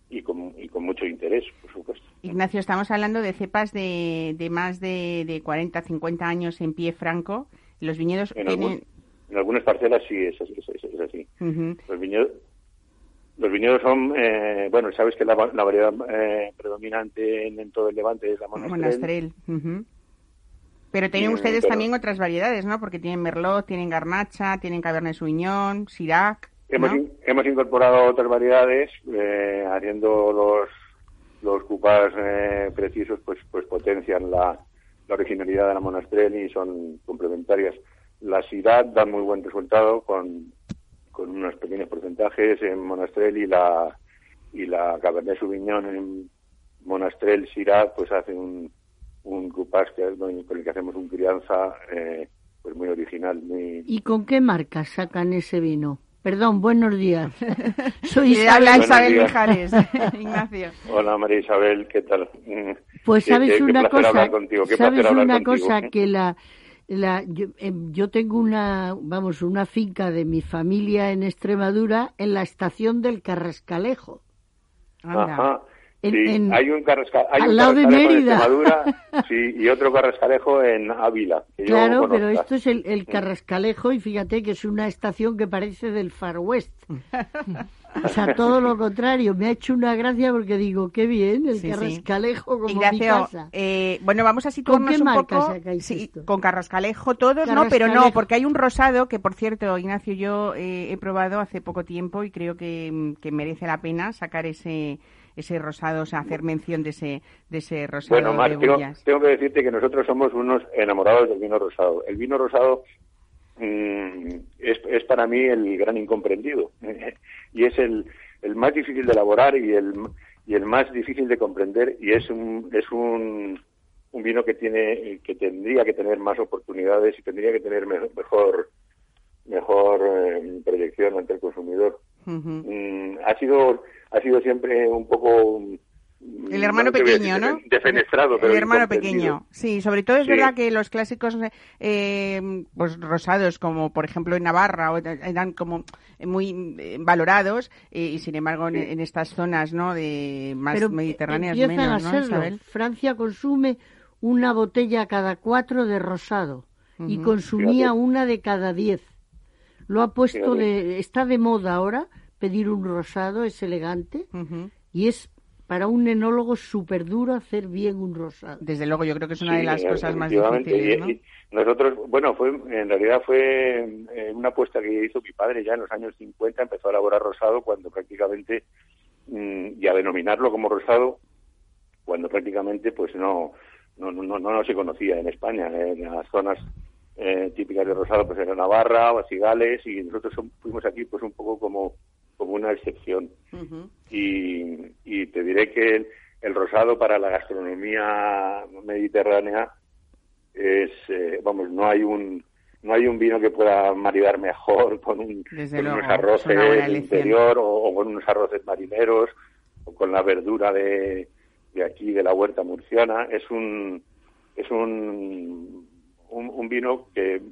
y con, y con mucho interés, por supuesto. Ignacio, estamos hablando de cepas de, de más de, de 40, 50 años en pie franco. Los viñedos En, tienen... algún- en algunas parcelas sí es así. Es, es- es así. Ujú. Los viñedos, los viñedos son, eh, bueno, sabes que la, la variedad eh, predominante en, en todo el Levante es la monastrell. Monastrell. ujú. Pero tienen ustedes pero- también otras variedades, ¿no? Porque tienen Merlot, tienen Garnacha, tienen Cabernet Sauvignon, Syrah, Hemos, ¿no? in- hemos incorporado otras variedades, eh, haciendo los los cupas eh, precisos, pues pues potencian la, la originalidad de la monastrell y son complementarias. La Syrah da muy buen resultado con, con unos pequeños porcentajes en monastrell y la y la Cabernet Sauvignon en monastrell Syrah pues hace un un cupás que, con el que hacemos un crianza eh, pues muy original, muy ¿Y con qué marcas sacan ese vino? Perdón, buenos días. Soy Isabel. Buenos Isabel días. Mijares, Ignacio. Hola María Isabel, ¿qué tal? Pues sabes qué- una cosa, hablar contigo, qué sabes una contigo. cosa que la, la yo, em, yo tengo una, vamos, una finca de mi familia en Extremadura en la estación del Carrascalejo. Anda. Ajá. En- Sí, en- hay un, carrasca, hay al un lado de carrascalejo en Mérida. Extremadura sí, y otro carrascalejo en Ávila. Claro, pero esto es el, el Carrascalejo y fíjate que es una estación que parece del Far West. O sea, todo lo contrario. Me ha hecho una gracia porque digo, qué bien, el Sí, sí. Carrascalejo como mi casa. eh, bueno, vamos a situarnos qué un marca poco sacáis sí, esto? con Carrascalejo todos, no, pero no, porque hay un rosado que, por cierto, Ignacio, yo eh, he probado hace poco tiempo y creo que, que merece la pena sacar ese ese rosado, o sea, hacer mención de ese de ese rosado Bueno, Mar, de tengo, Bullas. tengo que decirte que nosotros somos unos enamorados del vino rosado. El vino rosado es, es para mí el gran incomprendido y es el, el más difícil de elaborar y el, y el más difícil de comprender y es un, es un, un vino que tiene que tendría que tener más oportunidades y tendría que tener me- mejor mejor eh, proyección ante el consumidor. Mm, ha sido ha sido siempre un poco mm, El hermano pequeño, decir ¿no? Defenestrado, pero El hermano pequeño, sí. Sobre todo es Sí. verdad que los clásicos, eh, pues rosados, como por ejemplo en Navarra, o- eran como muy eh, valorados eh, y sin embargo en, Sí. en estas zonas, ¿no? De más Pero mediterráneas empiezan menos, a ¿no, serlo. Isabel? Francia consume una botella cada cuatro de rosado y consumía una de cada diez. Lo ha puesto de, está de moda ahora pedir un rosado, es elegante y es para un enólogo súper duro hacer bien un rosado. Desde luego, yo creo que es una de las cosas más difíciles. ¿no? nosotros, bueno, fue en realidad fue eh, una apuesta que hizo mi padre ya en los años 50, empezó a elaborar rosado cuando prácticamente, mm, y a denominarlo como rosado, cuando prácticamente pues no no, no, no, se conocía en España. En las zonas eh, típicas de rosado pues era Navarra, o Cigales, y nosotros fuimos aquí pues un poco como como una excepción. y, y, te diré que el, rosado para la gastronomía mediterránea es, eh, vamos, no hay un no hay un vino que pueda maridar mejor con, un, unos arroces interior o, con unos arroces marineros o con la verdura de, de aquí de la huerta murciana. Es un es un, un, un vino que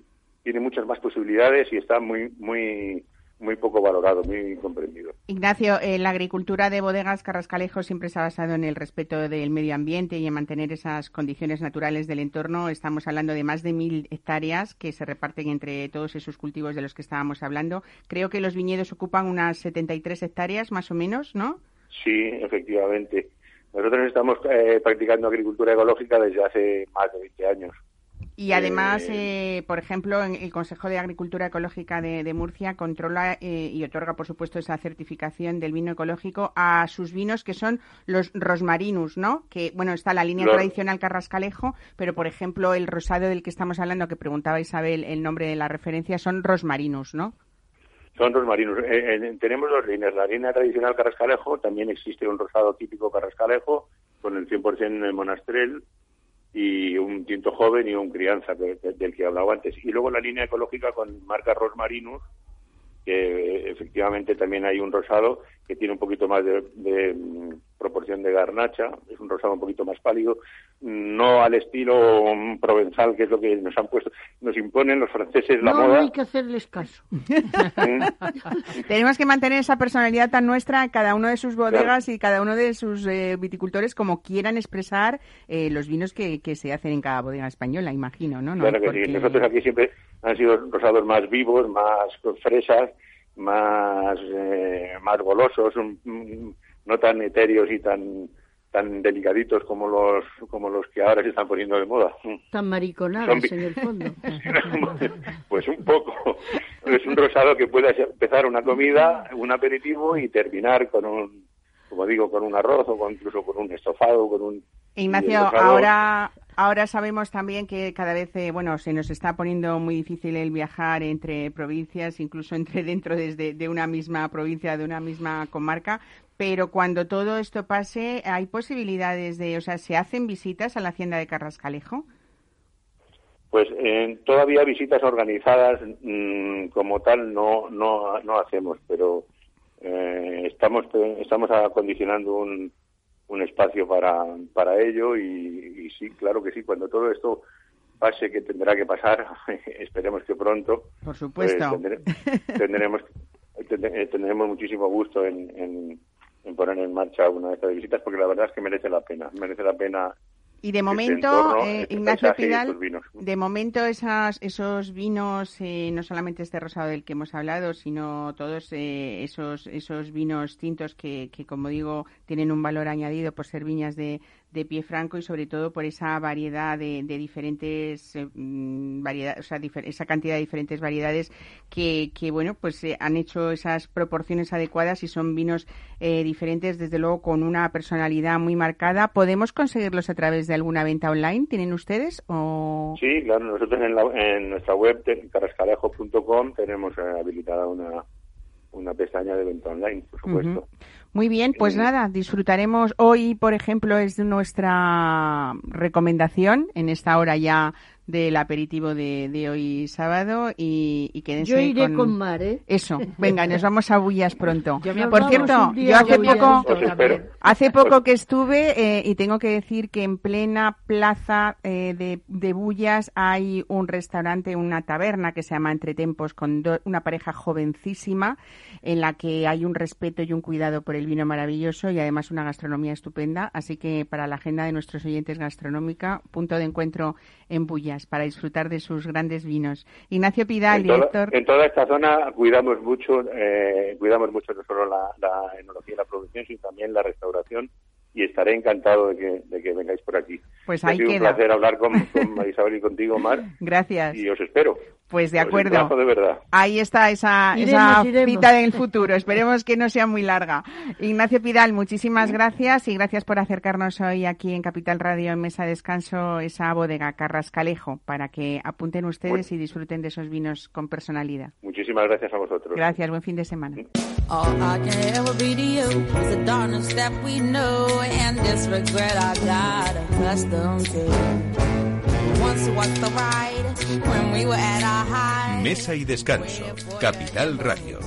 tiene muchas más posibilidades y está muy muy muy poco valorado, muy comprendido. Ignacio, eh, la agricultura de bodegas Carrascalejo siempre se ha basado en el respeto del medio ambiente y en mantener esas condiciones naturales del entorno. Estamos hablando de más de mil hectáreas que se reparten entre todos esos cultivos de los que estábamos hablando. Creo que los viñedos ocupan unas 73 hectáreas, más o menos, ¿no? Sí, efectivamente. Nosotros estamos eh, practicando agricultura ecológica desde hace más de 20 años. Y además, eh, por ejemplo, el Consejo de Agricultura Ecológica de, Murcia controla eh, y otorga, por supuesto, esa certificación del vino ecológico a sus vinos que son los rosmarinus, ¿no? Que, bueno, está la línea tradicional Carrascalejo, pero, por ejemplo, el rosado del que estamos hablando, que preguntaba Isabel el nombre de la referencia, son rosmarinus, ¿no? Son rosmarinus. Eh, tenemos dos líneas. La línea tradicional Carrascalejo, también existe un rosado típico Carrascalejo, con el 100% monastrel, y un tinto joven y un crianza del que hablaba antes. Y luego la línea ecológica con marca Rosmarinus, que efectivamente también hay un rosado que tiene un poquito más de, mm, proporción de garnacha, es un rosado un poquito más pálido, no al estilo mm, provenzal, que es lo que nos han puesto, nos imponen los franceses la moda. No hay que hacerles caso. Tenemos que mantener esa personalidad tan nuestra, cada uno de sus bodegas y cada uno de sus eh, viticultores, como quieran expresar eh, los vinos que, que, se hacen en cada bodega española, imagino, ¿no? Claro que sí, nosotros aquí siempre han sido rosados más vivos, más fresas, más, eh, más golosos, no tan etéreos y tan tan delicaditos como los como los que ahora se están poniendo de moda. Tan mariconados en el fondo. pues un poco. Es un rosado que puede empezar una comida, un aperitivo y terminar con un, como digo, con un arroz o incluso con un estofado, con un Ignacio, ahora, ahora sabemos también que cada vez, eh, bueno, se nos está poniendo muy difícil el viajar entre provincias, incluso entre dentro desde de una misma provincia, de una misma comarca. Pero cuando todo esto pase, ¿hay posibilidades de, o sea, se hacen visitas a la hacienda de Carrascalejo? Pues eh, todavía visitas organizadas mm, como tal no, no, no hacemos, pero eh, estamos, estamos acondicionando un, un espacio para, para ello y, sí, claro que sí, cuando todo esto pase, que tendrá que pasar, esperemos que pronto. Por supuesto. Pues, tendremos, tendremos muchísimo gusto en, en, poner en marcha una de estas visitas porque la verdad es que merece la pena, merece la pena y de momento, eh, este Ignacio Pidal, de momento esas, esos vinos, eh, no solamente este rosado del que hemos hablado, sino todos eh, esos, esos vinos tintos que, que, como digo, tienen un valor añadido por ser viñas de, de pie franco y sobre todo por esa variedad de, diferentes eh, mm, variedades, o sea, esa cantidad de diferentes variedades que, que bueno, pues eh, han hecho esas proporciones adecuadas y son vinos eh, diferentes, desde luego con una personalidad muy marcada. ¿Podemos conseguirlos a través de alguna venta online? ¿Tienen ustedes? O... Sí, claro, nosotros en, en nuestra web, carrascalejo.com, tenemos habilitada una, una pestaña de venta online, por supuesto. Muy bien, pues nada, disfrutaremos. Hoy, por ejemplo, es nuestra recomendación en esta hora ya del aperitivo de, de hoy sábado y, y quédense Yo iré con... con mar, ¿eh? Eso, venga, nos vamos a Bullas pronto. Yo me Por cierto, yo hace poco, espero. hace poco que estuve eh, y tengo que decir que en plena plaza eh, de, de Bullas hay un restaurante, una taberna que se llama Entre Tempos con do- una pareja jovencísima en la que hay un respeto y un cuidado por el vino maravilloso y además una gastronomía estupenda. Así que para la agenda de nuestros oyentes gastronómica, punto de encuentro en Bullas para disfrutar de sus grandes vinos. Ignacio Pidal, en, toda, director. en toda esta zona cuidamos mucho, eh, cuidamos mucho no solo la, la enología y la producción, sino también la restauración y estaré encantado de que, de que vengáis por aquí. Pues Ha ahí sido un placer hablar con, con Marisabel y contigo, Mar, Gracias. y os espero. Pues de acuerdo. emplazo de verdad. Ahí está esa, Iremos, esa iremos. cita del futuro. Esperemos que no sea muy larga. Ignacio Pidal, muchísimas gracias y gracias por acercarnos hoy aquí en Capital Radio en Mesa de Descanso esa bodega Carrascalejo para que apunten ustedes Bueno. y disfruten de esos vinos con personalidad. Muchísimas gracias a vosotros. Gracias, buen fin de semana. Mesa y descanso. Capital Radio.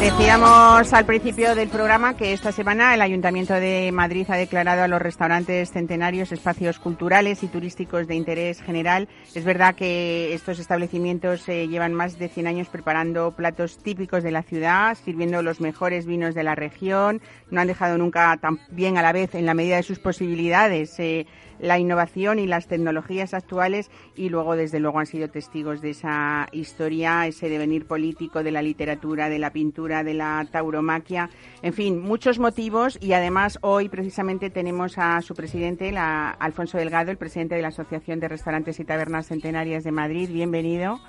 Decíamos al principio del programa que esta semana el Ayuntamiento de Madrid ha declarado a los restaurantes centenarios espacios culturales y turísticos de interés general. Es verdad que estos establecimientos llevan más de 100 años preparando platos típicos de la ciudad, sirviendo los mejores vinos de la región. No han dejado nunca tan bien a la vez, en la medida de sus posibilidades, eh, la innovación y las tecnologías actuales y luego desde luego han sido testigos de esa historia, ese devenir político de la literatura, de la pintura, de la tauromaquia, en fin, muchos motivos y además hoy precisamente tenemos a su presidente, la, Alfonso Delgado, el presidente de la Asociación de Restaurantes y Tabernas Centenarias de Madrid. Bienvenido.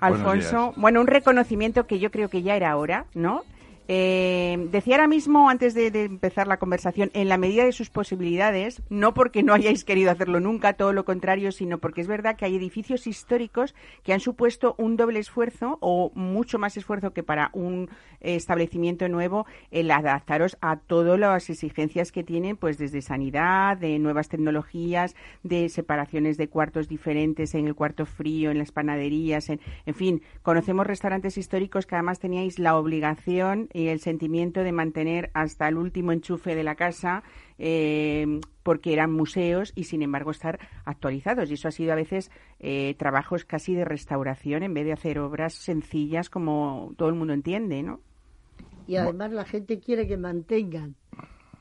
Alfonso, bueno, un reconocimiento que yo creo que ya era hora, ¿no? Eh, decía ahora mismo, antes de, empezar la conversación, en la medida de sus posibilidades, no porque no hayáis querido hacerlo nunca, todo lo contrario, sino porque es verdad que hay edificios históricos que han supuesto un doble esfuerzo o mucho más esfuerzo que para un eh, establecimiento nuevo el adaptaros a todas las exigencias que tienen, pues desde sanidad, de nuevas tecnologías, de separaciones de cuartos diferentes en el cuarto frío, en las panaderías, en, en fin, conocemos restaurantes históricos que además teníais la obligación y el sentimiento de mantener hasta el último enchufe de la casa eh, porque eran museos y sin embargo estar actualizados y eso ha sido a veces eh, trabajos casi de restauración en vez de hacer obras sencillas como todo el mundo entiende, ¿no? Y además la gente quiere que mantengan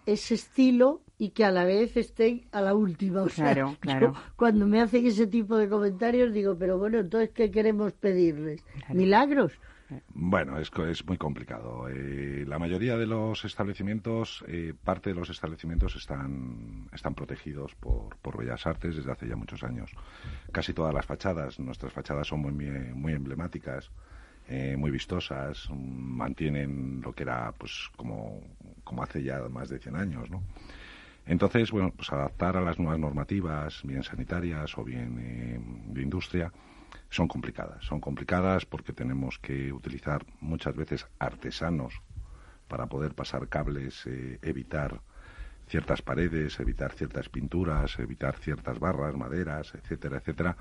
ese estilo y que a la vez estén a la última. O sea, Claro, claro. cuando me hacen ese tipo de comentarios digo, pero bueno, entonces, ¿qué queremos pedirles? ¿Milagros? Bueno, es, es muy complicado. Eh, la mayoría de los establecimientos, eh, parte de los establecimientos están, están protegidos por, por Bellas Artes desde hace ya muchos años. Casi todas las fachadas, nuestras fachadas son muy, muy, emblemáticas, eh, muy vistosas, mantienen lo que era pues como, como hace ya más de 100 años, ¿no? Entonces, bueno, pues adaptar a las nuevas normativas, bien sanitarias o bien eh, de industria, son complicadas. Son complicadas porque tenemos que utilizar muchas veces artesanos para poder pasar cables, eh, evitar ciertas paredes, evitar ciertas pinturas, evitar ciertas barras, maderas, etcétera, etcétera,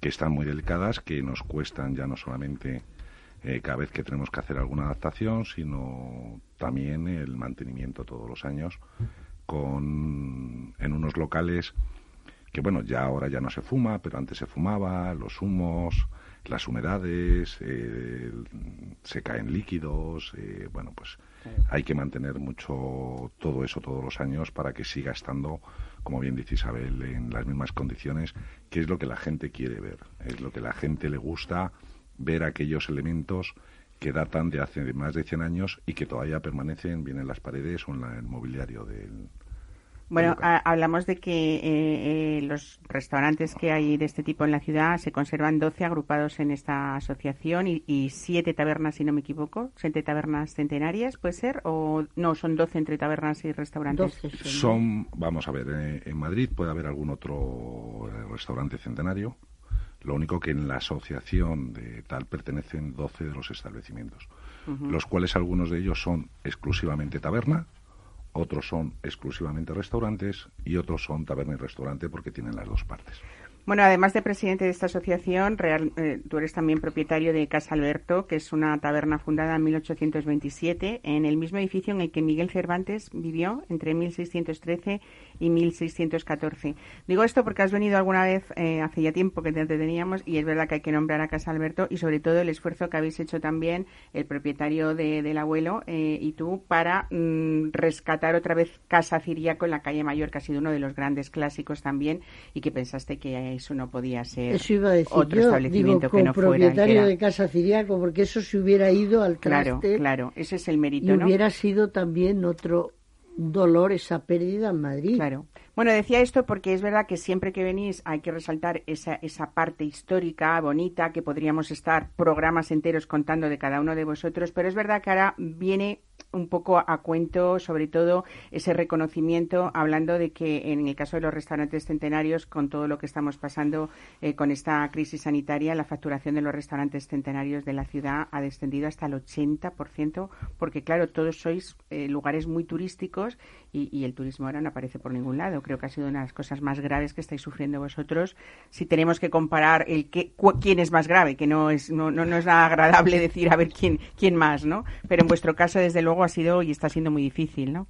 que están muy delicadas, que nos cuestan ya no solamente eh, cada vez que tenemos que hacer alguna adaptación, sino también el mantenimiento todos los años con en unos locales que bueno ya ahora ya no se fuma pero antes se fumaba los humos las humedades eh, se caen líquidos eh, bueno pues hay que mantener mucho todo eso todos los años para que siga estando como bien dice Isabel en las mismas condiciones que es lo que la gente quiere ver es lo que la gente le gusta ver aquellos elementos que datan de hace más de 100 años y que todavía permanecen bien en las paredes o en la- el mobiliario del, Bueno, hablamos de que eh, eh, los restaurantes que hay de este tipo en la ciudad se conservan 12 agrupados en esta asociación y, y 7 tabernas, si no me equivoco, 7 tabernas centenarias, ¿puede ser? ¿O no, son 12 entre tabernas y restaurantes? 12 son. Son, vamos a ver, eh, en Madrid puede haber algún otro eh, restaurante centenario. Lo único que en la asociación de tal pertenecen 12 de los establecimientos, los cuales algunos de ellos son exclusivamente taberna, otros son exclusivamente restaurantes y otros son taberna y restaurante porque tienen las dos partes. Bueno, además de presidente de esta asociación, real, eh, tú eres también propietario de Casa Alberto, que es una taberna fundada en 1827 en el mismo edificio en el que Miguel Cervantes vivió entre 1613 y 1614. Digo esto porque has venido alguna vez eh, hace ya tiempo que te teníamos y es verdad que hay que nombrar a Casa Alberto y sobre todo el esfuerzo que habéis hecho también el propietario de, del abuelo eh, y tú para mm, rescatar otra vez Casa Ciriaco en la calle Mayor, que ha sido uno de los grandes clásicos también y que pensaste que eso no podía ser Eso iba a decir otro yo, establecimiento digo, que no fuera que propietario era. de Casa Ciriaco, porque eso se hubiera ido al Claro, traste claro, ese es el mérito, y ¿no? hubiera sido también otro dolor esa pérdida en Madrid. Bueno, decía esto porque es verdad que siempre que venís hay que resaltar esa, esa parte histórica, bonita, que podríamos estar programas enteros contando de cada uno de vosotros, pero es verdad que ahora viene un poco a cuento, sobre todo ese reconocimiento, hablando de que en el caso de los restaurantes centenarios, con todo lo que estamos pasando eh, con esta crisis sanitaria, la facturación de los restaurantes centenarios de la ciudad ha descendido hasta el 80%, porque claro, todos sois eh, lugares muy turísticos y, y, el turismo ahora no aparece por ningún lado. Creo que ha sido una de las cosas más graves que estáis sufriendo vosotros. Si tenemos que comparar el que, quién es más grave, que no es, no, no, no es nada agradable decir a ver quién, quién más, ¿no? Pero en vuestro caso, desde luego, ha sido y está siendo muy difícil, ¿no?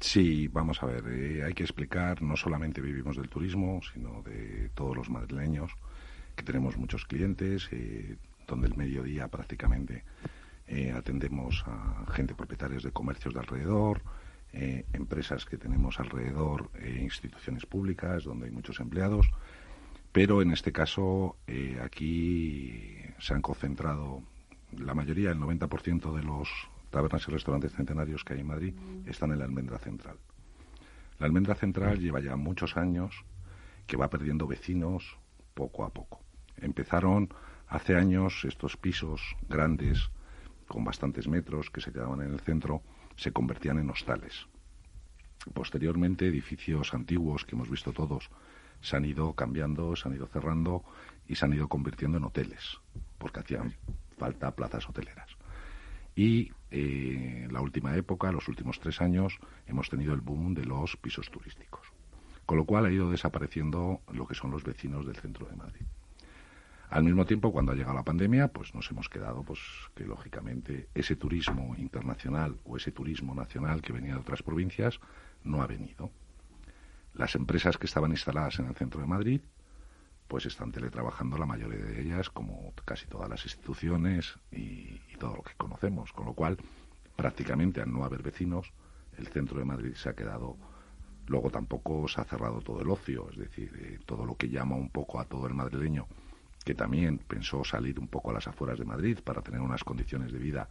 Sí, vamos a ver, eh, hay que explicar, no solamente vivimos del turismo, sino de todos los madrileños, que tenemos muchos clientes, eh, donde el mediodía prácticamente eh, atendemos a gente propietarios de comercios de alrededor, eh, empresas que tenemos alrededor, eh, instituciones públicas donde hay muchos empleados, pero en este caso eh, aquí se han concentrado la mayoría, el 90% de los tabernas y restaurantes centenarios que hay en Madrid están en la almendra central. La almendra central lleva ya muchos años que va perdiendo vecinos poco a poco. Empezaron hace años estos pisos grandes con bastantes metros que se quedaban en el centro se convertían en hostales. Posteriormente, edificios antiguos que hemos visto todos se han ido cambiando, se han ido cerrando y se han ido convirtiendo en hoteles, porque hacían falta plazas hoteleras. Y eh, la última época, los últimos tres años, hemos tenido el boom de los pisos turísticos. Con lo cual ha ido desapareciendo lo que son los vecinos del centro de Madrid. Al mismo tiempo, cuando ha llegado la pandemia, pues nos hemos quedado, pues que lógicamente ese turismo internacional o ese turismo nacional que venía de otras provincias no ha venido. Las empresas que estaban instaladas en el centro de Madrid, pues están teletrabajando la mayoría de ellas, como casi todas las instituciones y, todo lo que conocemos, con lo cual prácticamente al no haber vecinos, el centro de Madrid se ha quedado Luego tampoco se ha cerrado todo el ocio, es decir, eh, todo lo que llama un poco a todo el madrileño que también pensó salir un poco a las afueras de Madrid para tener unas condiciones de vida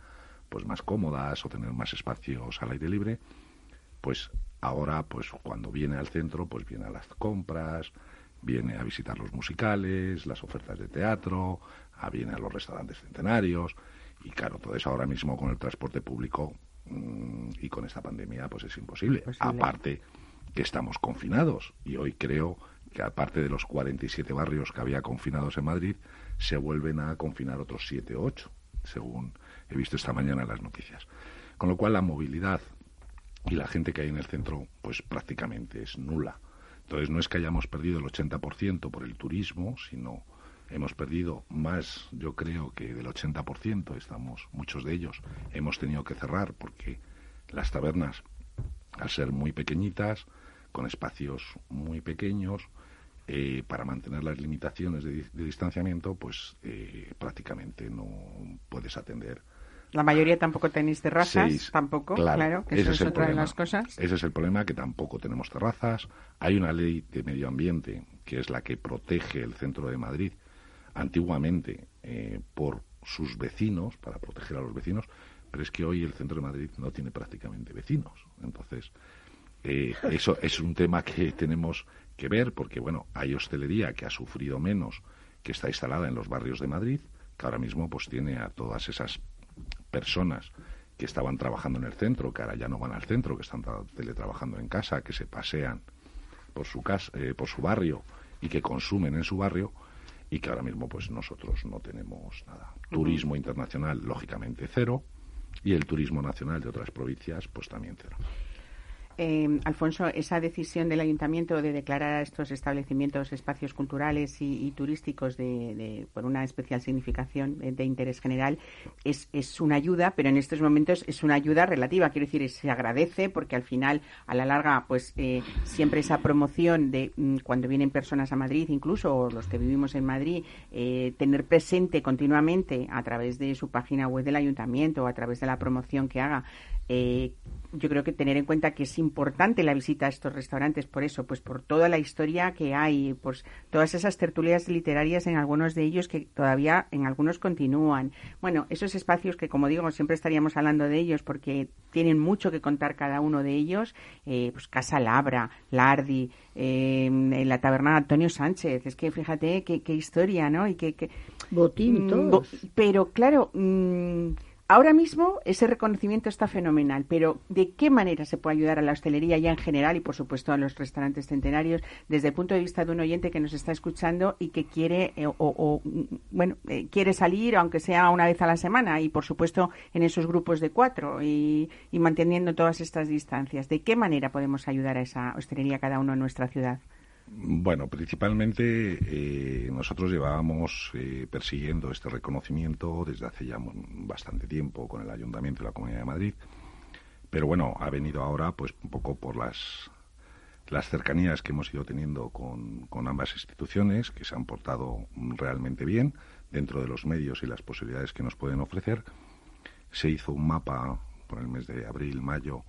pues más cómodas o tener más espacios al aire libre, pues ahora pues cuando viene al centro pues viene a las compras, viene a visitar los musicales, las ofertas de teatro, a viene a los restaurantes centenarios y claro, todo eso ahora mismo con el transporte público mmm, y con esta pandemia pues es imposible. Posible. Aparte que estamos confinados y hoy creo que aparte de los 47 barrios que había confinados en Madrid, se vuelven a confinar otros 7 o 8, según he visto esta mañana en las noticias. Con lo cual la movilidad y la gente que hay en el centro, pues prácticamente es nula. Entonces no es que hayamos perdido el 80% por el turismo, sino hemos perdido más, yo creo que del 80%, estamos, muchos de ellos hemos tenido que cerrar porque las tabernas, al ser muy pequeñitas, con espacios muy pequeños, eh, para mantener las limitaciones de, de distanciamiento, pues eh, prácticamente no puedes atender. La mayoría tampoco tenéis terrazas, Seis. tampoco, Claro, claro, que eso es otra de las cosas. Ese es el problema, que tampoco tenemos terrazas. Hay una ley de medio ambiente, que es la que protege el centro de Madrid, antiguamente eh, por sus vecinos, para proteger a los vecinos, pero es que hoy el centro de Madrid no tiene prácticamente vecinos. Entonces, eh, eso es un tema que tenemos que ver porque, bueno, hay hostelería que ha sufrido menos, que está instalada en los barrios de Madrid, que ahora mismo pues tiene a todas esas personas que estaban trabajando en el centro, que ahora ya no van al centro, que están teletrabajando en casa, que se pasean por su casa, eh, por su barrio y que consumen en su barrio y que ahora mismo pues nosotros no tenemos nada. Turismo internacional lógicamente cero y el turismo nacional de otras provincias pues también cero. Eh, Alfonso, esa decisión del ayuntamiento de declarar a estos establecimientos espacios culturales y, turísticos de, por una especial significación de, interés general es, es, una ayuda, pero en estos momentos es una ayuda relativa. Quiero decir, se agradece porque al final, a la larga, pues eh, siempre esa promoción de mm, cuando vienen personas a Madrid, incluso los que vivimos en Madrid, eh, tener presente continuamente a través de su página web del ayuntamiento o a través de la promoción que haga eh, yo creo que tener en cuenta que es importante la visita a estos restaurantes por eso, pues por toda la historia que hay, pues todas esas tertulias literarias en algunos de ellos que todavía en algunos continúan. Bueno, esos espacios que, como digo, siempre estaríamos hablando de ellos porque tienen mucho que contar cada uno de ellos, eh, pues Casa Labra, Lardi, eh, en la taberna Antonio Sánchez, es que fíjate qué, historia, ¿no? Y que, Botín, mm, Pero claro... Mm, Ahora mismo ese reconocimiento está fenomenal, pero ¿de qué manera se puede ayudar a la hostelería ya en general y por supuesto a los restaurantes centenarios desde el punto de vista de un oyente que nos está escuchando y que quiere eh, o, bueno eh, quiere salir aunque sea una vez a la semana y por supuesto en esos grupos de cuatro y, y manteniendo todas estas distancias? ¿De qué manera podemos ayudar a esa hostelería cada uno en nuestra ciudad? Bueno, principalmente eh, nosotros llevábamos eh, persiguiendo este reconocimiento desde hace ya bastante tiempo con el Ayuntamiento de la Comunidad de Madrid, pero bueno, ha venido ahora pues un poco por las, las cercanías que hemos ido teniendo con, con ambas instituciones, que se han portado realmente bien dentro de los medios y las posibilidades que nos pueden ofrecer. Se hizo un mapa por el mes de abril, mayo,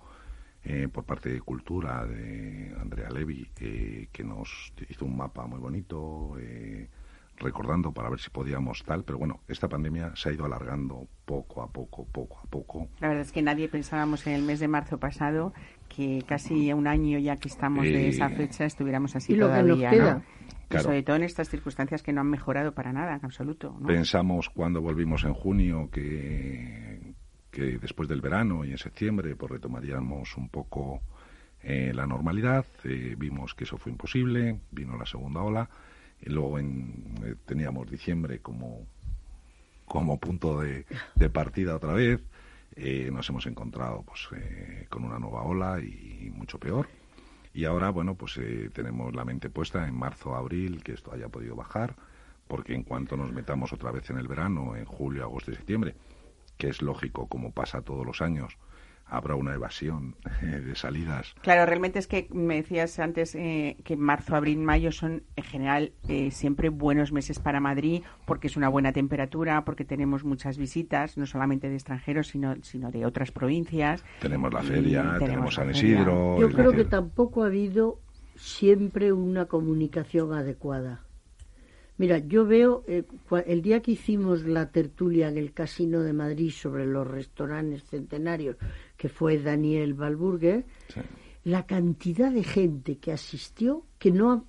eh, por parte de Cultura de Andrea Levi, eh, que nos hizo un mapa muy bonito, eh, recordando para ver si podíamos tal, pero bueno, esta pandemia se ha ido alargando poco a poco, poco a poco. La verdad es que nadie pensábamos en el mes de marzo pasado que casi un año ya que estamos de esa fecha estuviéramos así todavía, ¿no? sobre todo en estas circunstancias que no han mejorado para nada, en absoluto. Pensamos cuando volvimos en junio que que después del verano y en septiembre pues retomaríamos un poco eh, la normalidad. Eh, vimos que eso fue imposible, vino la segunda ola y luego en, eh, teníamos diciembre como, como punto de, partida otra vez. nos hemos encontrado pues con una nueva ola y mucho peor. Y ahora, bueno, pues tenemos la mente puesta en marzo, abril, que esto haya podido bajar, porque en cuanto nos metamos otra vez en el verano, en julio, agosto y septiembre, que es lógico, como pasa todos los años, habrá una evasión eh, de salidas. Claro, realmente es que me decías antes eh, que marzo, abril, mayo son en general eh, siempre buenos meses para Madrid porque es una buena temperatura, porque tenemos muchas visitas, no solamente de extranjeros, sino, sino de otras provincias. Tenemos la feria, tenemos, San Isidro. Yo creo que tampoco ha habido siempre una comunicación adecuada. Mira, yo veo, eh, el día que hicimos la tertulia en el Casino de Madrid sobre los restaurantes centenarios, que fue Daniel Balburger, la cantidad de gente que asistió, que no,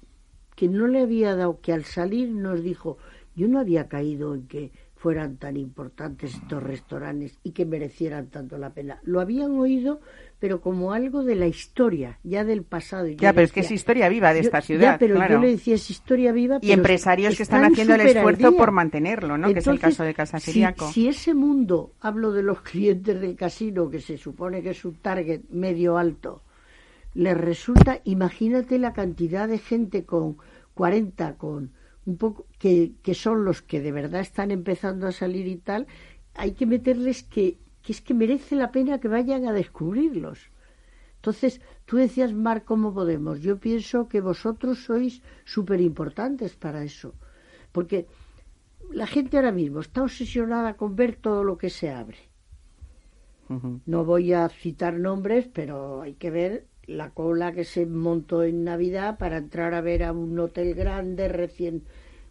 que no le había dado, que al salir nos dijo, yo no había caído en que fueran tan importantes estos restaurantes y que merecieran tanto la pena. Lo habían oído, pero como algo de la historia, ya del pasado. ya, pero es que es historia viva de esta ciudad. Ya, pero yo le decía es historia viva. Y empresarios que están haciendo el esfuerzo por mantenerlo, ¿no? que es el caso de Casa Siriaco. Si, si, ese mundo, hablo de los clientes del casino, que se supone que es un target medio alto, les resulta, imagínate la cantidad de gente con 40, con un poco que, que son los que de verdad están empezando a salir y tal, hay que meterles que, que es que merece la pena que vayan a descubrirlos. Entonces, tú decías, Mar, ¿cómo podemos? Yo pienso que vosotros sois súper importantes para eso. Porque la gente ahora mismo está obsesionada con ver todo lo que se abre. No voy a citar nombres, pero hay que ver la cola que se montó en Navidad para entrar a ver a un hotel grande recién.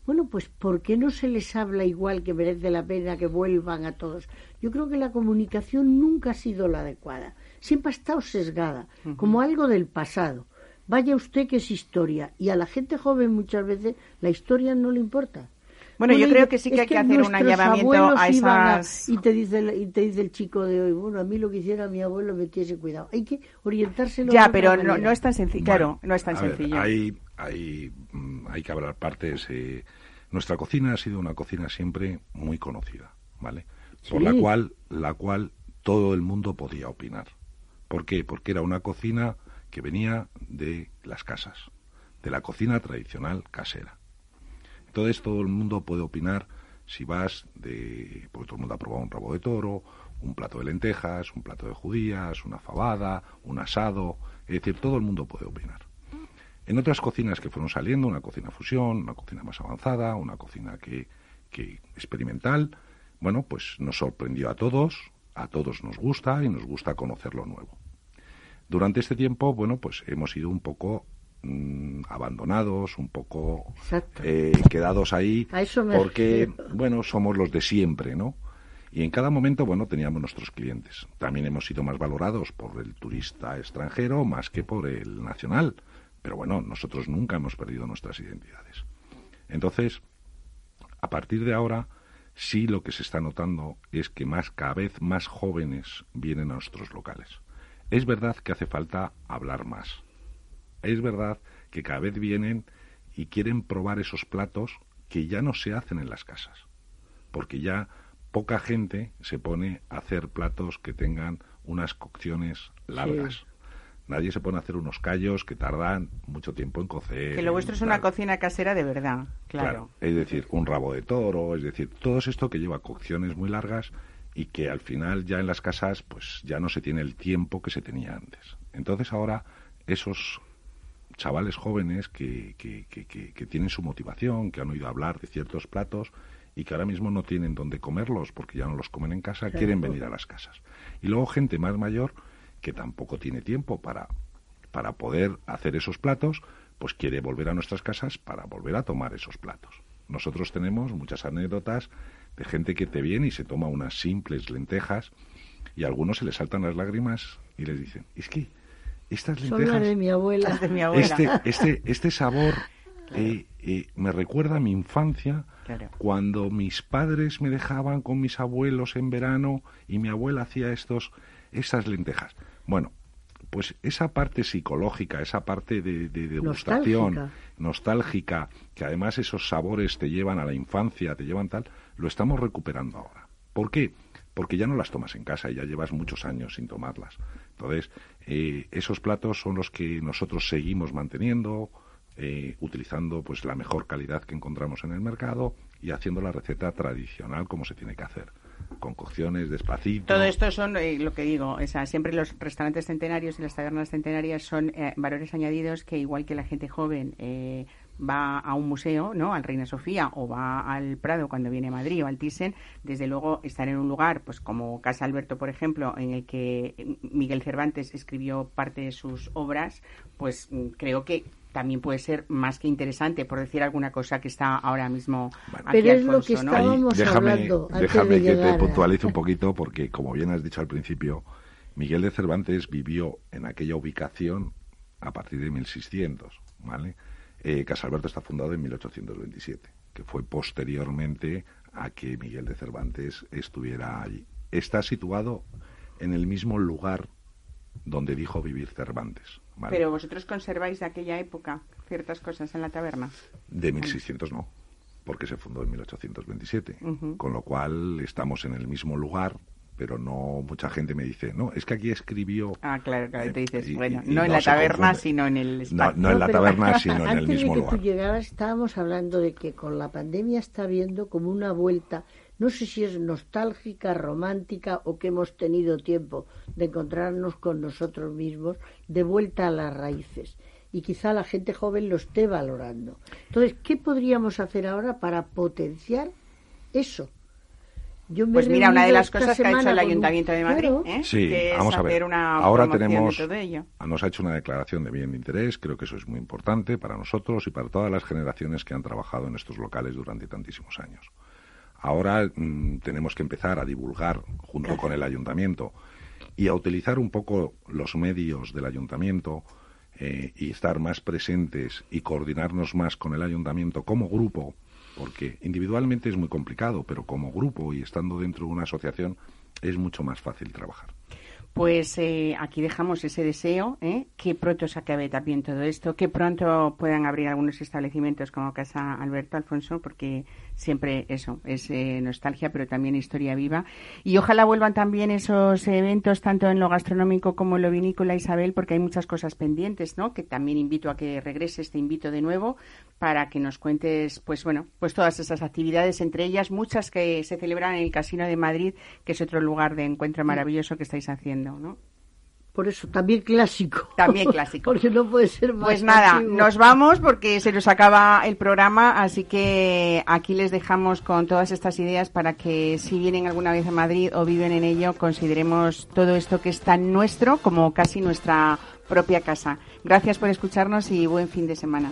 Bueno, pues ¿por qué no se les habla igual que merece la pena que vuelvan a todos? Yo creo que la comunicación nunca ha sido la adecuada. siempre ha estado sesgada, como algo del pasado. Vaya usted que es historia. Y a la gente joven muchas veces la historia no le importa. Bueno, yo creo que sí que hay que hacer un llamamiento a esas... y, te dice, el- y te dice el chico de hoy, bueno, a mí lo que hiciera mi abuelo me tuviese cuidado. Hay que orientárselo Ya, pero no, no es tan sencillo. Claro, no es tan a ver, sencillo. hay, hay, mm, hay que hablar partes. eh, nuestra cocina ha sido una cocina siempre muy conocida, ¿vale? Por la cual, la cual todo el mundo podía opinar. ¿Por qué? Porque era una cocina que venía de las casas, de la cocina tradicional casera. Entonces todo el mundo puede opinar si vas de... Porque todo el mundo ha probado un rabo de toro, un plato de lentejas, un plato de judías, una fabada, un asado. Es decir, todo el mundo puede opinar. En otras cocinas que fueron saliendo, una cocina fusión, una cocina más avanzada, una cocina que, que experimental, bueno, pues nos sorprendió a todos, a todos nos gusta y nos gusta conocer lo nuevo. Durante este tiempo, bueno, pues hemos ido un poco mm, abandonados, un poco eh, quedados ahí, porque, refiero. bueno, somos los de siempre, ¿no? Y en cada momento, bueno, teníamos nuestros clientes. También hemos sido más valorados por el turista extranjero más que por el nacional. Pero bueno, nosotros nunca hemos perdido nuestras identidades. Entonces, a partir de ahora, sí lo que se está notando es que más, cada vez más jóvenes vienen a nuestros locales. Es verdad que hace falta hablar más. Es verdad que cada vez vienen y quieren probar esos platos que ya no se hacen en las casas. Porque ya poca gente se pone a hacer platos que tengan unas cocciones largas. Nadie se pone a hacer unos callos que tardan mucho tiempo en cocer. Que lo vuestro es una cocina casera de verdad, claro. Es decir, un rabo de toro, es decir, todo esto que lleva cocciones muy largas y que al final ya en las casas pues ya no se tiene el tiempo que se tenía antes. Entonces ahora esos chavales jóvenes que, que, que, que- que tienen su motivación, que han oído hablar de ciertos platos y que ahora mismo no tienen dónde comerlos porque ya no los comen en casa, quieren venir a las casas. Y luego gente más mayor que tampoco tiene tiempo para, para poder hacer esos platos, pues quiere volver a nuestras casas para volver a tomar esos platos. Nosotros tenemos muchas anécdotas de gente que te viene y se toma unas simples lentejas y a algunos se les saltan las lágrimas y les dicen, es que estas Son las lentejas de mi abuela. De mi abuela. este, este, este sabor eh, eh, me recuerda a mi infancia, Claro. cuando mis padres me dejaban con mis abuelos en verano y mi abuela hacía estos, esas lentejas. Bueno, pues esa parte psicológica, esa parte de, de degustación Nostálgica. nostálgica, que además esos sabores te llevan a la infancia, te llevan tal, lo estamos recuperando ahora. ¿Por qué? Porque ya no las tomas en casa y ya llevas muchos años sin tomarlas. Entonces, eh, esos platos son los que nosotros seguimos manteniendo, eh, utilizando pues la mejor calidad que encontramos en el mercado y haciendo la receta tradicional como se tiene que hacer, con cocciones despacito. Todo esto son eh, lo que digo, o siempre los restaurantes centenarios y las tabernas centenarias son eh, valores añadidos que igual que la gente joven eh, va a un museo, ¿no? Al Reina Sofía o va al Prado cuando viene a Madrid o al Thyssen, desde luego estar en un lugar, pues como Casa Alberto, por ejemplo, en el que Miguel Cervantes escribió parte de sus obras, pues mm, creo que también puede ser más que interesante, por decir alguna cosa que está ahora mismo Bueno. aquí Pero es lo que Estábamos déjame, hablando antes déjame de que te llegar a- puntualice un poquito, porque como bien has dicho al principio, Miguel de Cervantes vivió en aquella ubicación a partir de 1600, ¿vale? Eh, Casalberto está fundado en 1827, que fue posteriormente a que Miguel de Cervantes estuviera allí. Está situado en el mismo lugar donde dijo vivir Cervantes, ¿vale? Pero vosotros conserváis de aquella época ciertas cosas en la taberna. De 1600 no, porque se fundó en 1827. Ujú. Con lo cual estamos en el mismo lugar, pero no mucha gente me dice, no, es que aquí escribió. Ah, claro, claro, te dices, y- bueno, y no en la taberna, confunde. sino en el No, espacio. no en la taberna, sino en el antes mismo de que lugar. tú llegaras estábamos hablando de que con la pandemia está viendo como una vuelta, no sé si es nostálgica, romántica o que hemos tenido tiempo de encontrarnos con nosotros mismos, de vuelta a las raíces. Y quizá la gente joven lo esté valorando. Entonces, ¿qué podríamos hacer ahora para potenciar eso? Yo me Pues mira, una de las cosas que ha hecho el un- Ayuntamiento de Madrid, Claro. ¿eh? Sí, que es vamos a ver. hacer una Ahora promoción tenemos, de todo ello. nos ha hecho una declaración de bien de interés, creo que eso es muy importante para nosotros y para todas las generaciones que han trabajado en estos locales durante tantísimos años. Ahora mm, tenemos que empezar a divulgar, junto con el ayuntamiento, y a utilizar un poco los medios del ayuntamiento eh, y estar más presentes y coordinarnos más con el ayuntamiento como grupo, porque individualmente es muy complicado, pero como grupo y estando dentro de una asociación es mucho más fácil trabajar. Pues eh, aquí dejamos ese deseo, ¿eh? que pronto se acabe también todo esto, que pronto puedan abrir algunos establecimientos como Casa Alberto Alfonso, porque siempre eso, es eh, nostalgia, pero también historia viva. Y ojalá vuelvan también esos eventos, tanto en lo gastronómico como en lo vinícola, Isabel, porque hay muchas cosas pendientes, ¿no? Que también invito a que regreses, te invito de nuevo para que nos cuentes, pues bueno, pues todas esas actividades, entre ellas muchas que se celebran en el Casino de Madrid, que es otro lugar de encuentro maravilloso que estáis haciendo. Por eso, también clásico. También clásico. porque no puede ser más. Pues nada, antiguo. nos vamos porque se nos acaba el programa, así que aquí les dejamos con todas estas ideas para que si vienen alguna vez a Madrid o viven en ello, consideremos todo esto que es tan nuestro como casi nuestra propia casa. Gracias por escucharnos y buen fin de semana.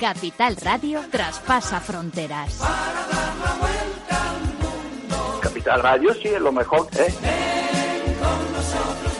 Capital Radio traspasa fronteras. Para dar la vuelta al mundo. Capital Radio sí es lo mejor. ¿eh? Ven con nosotros.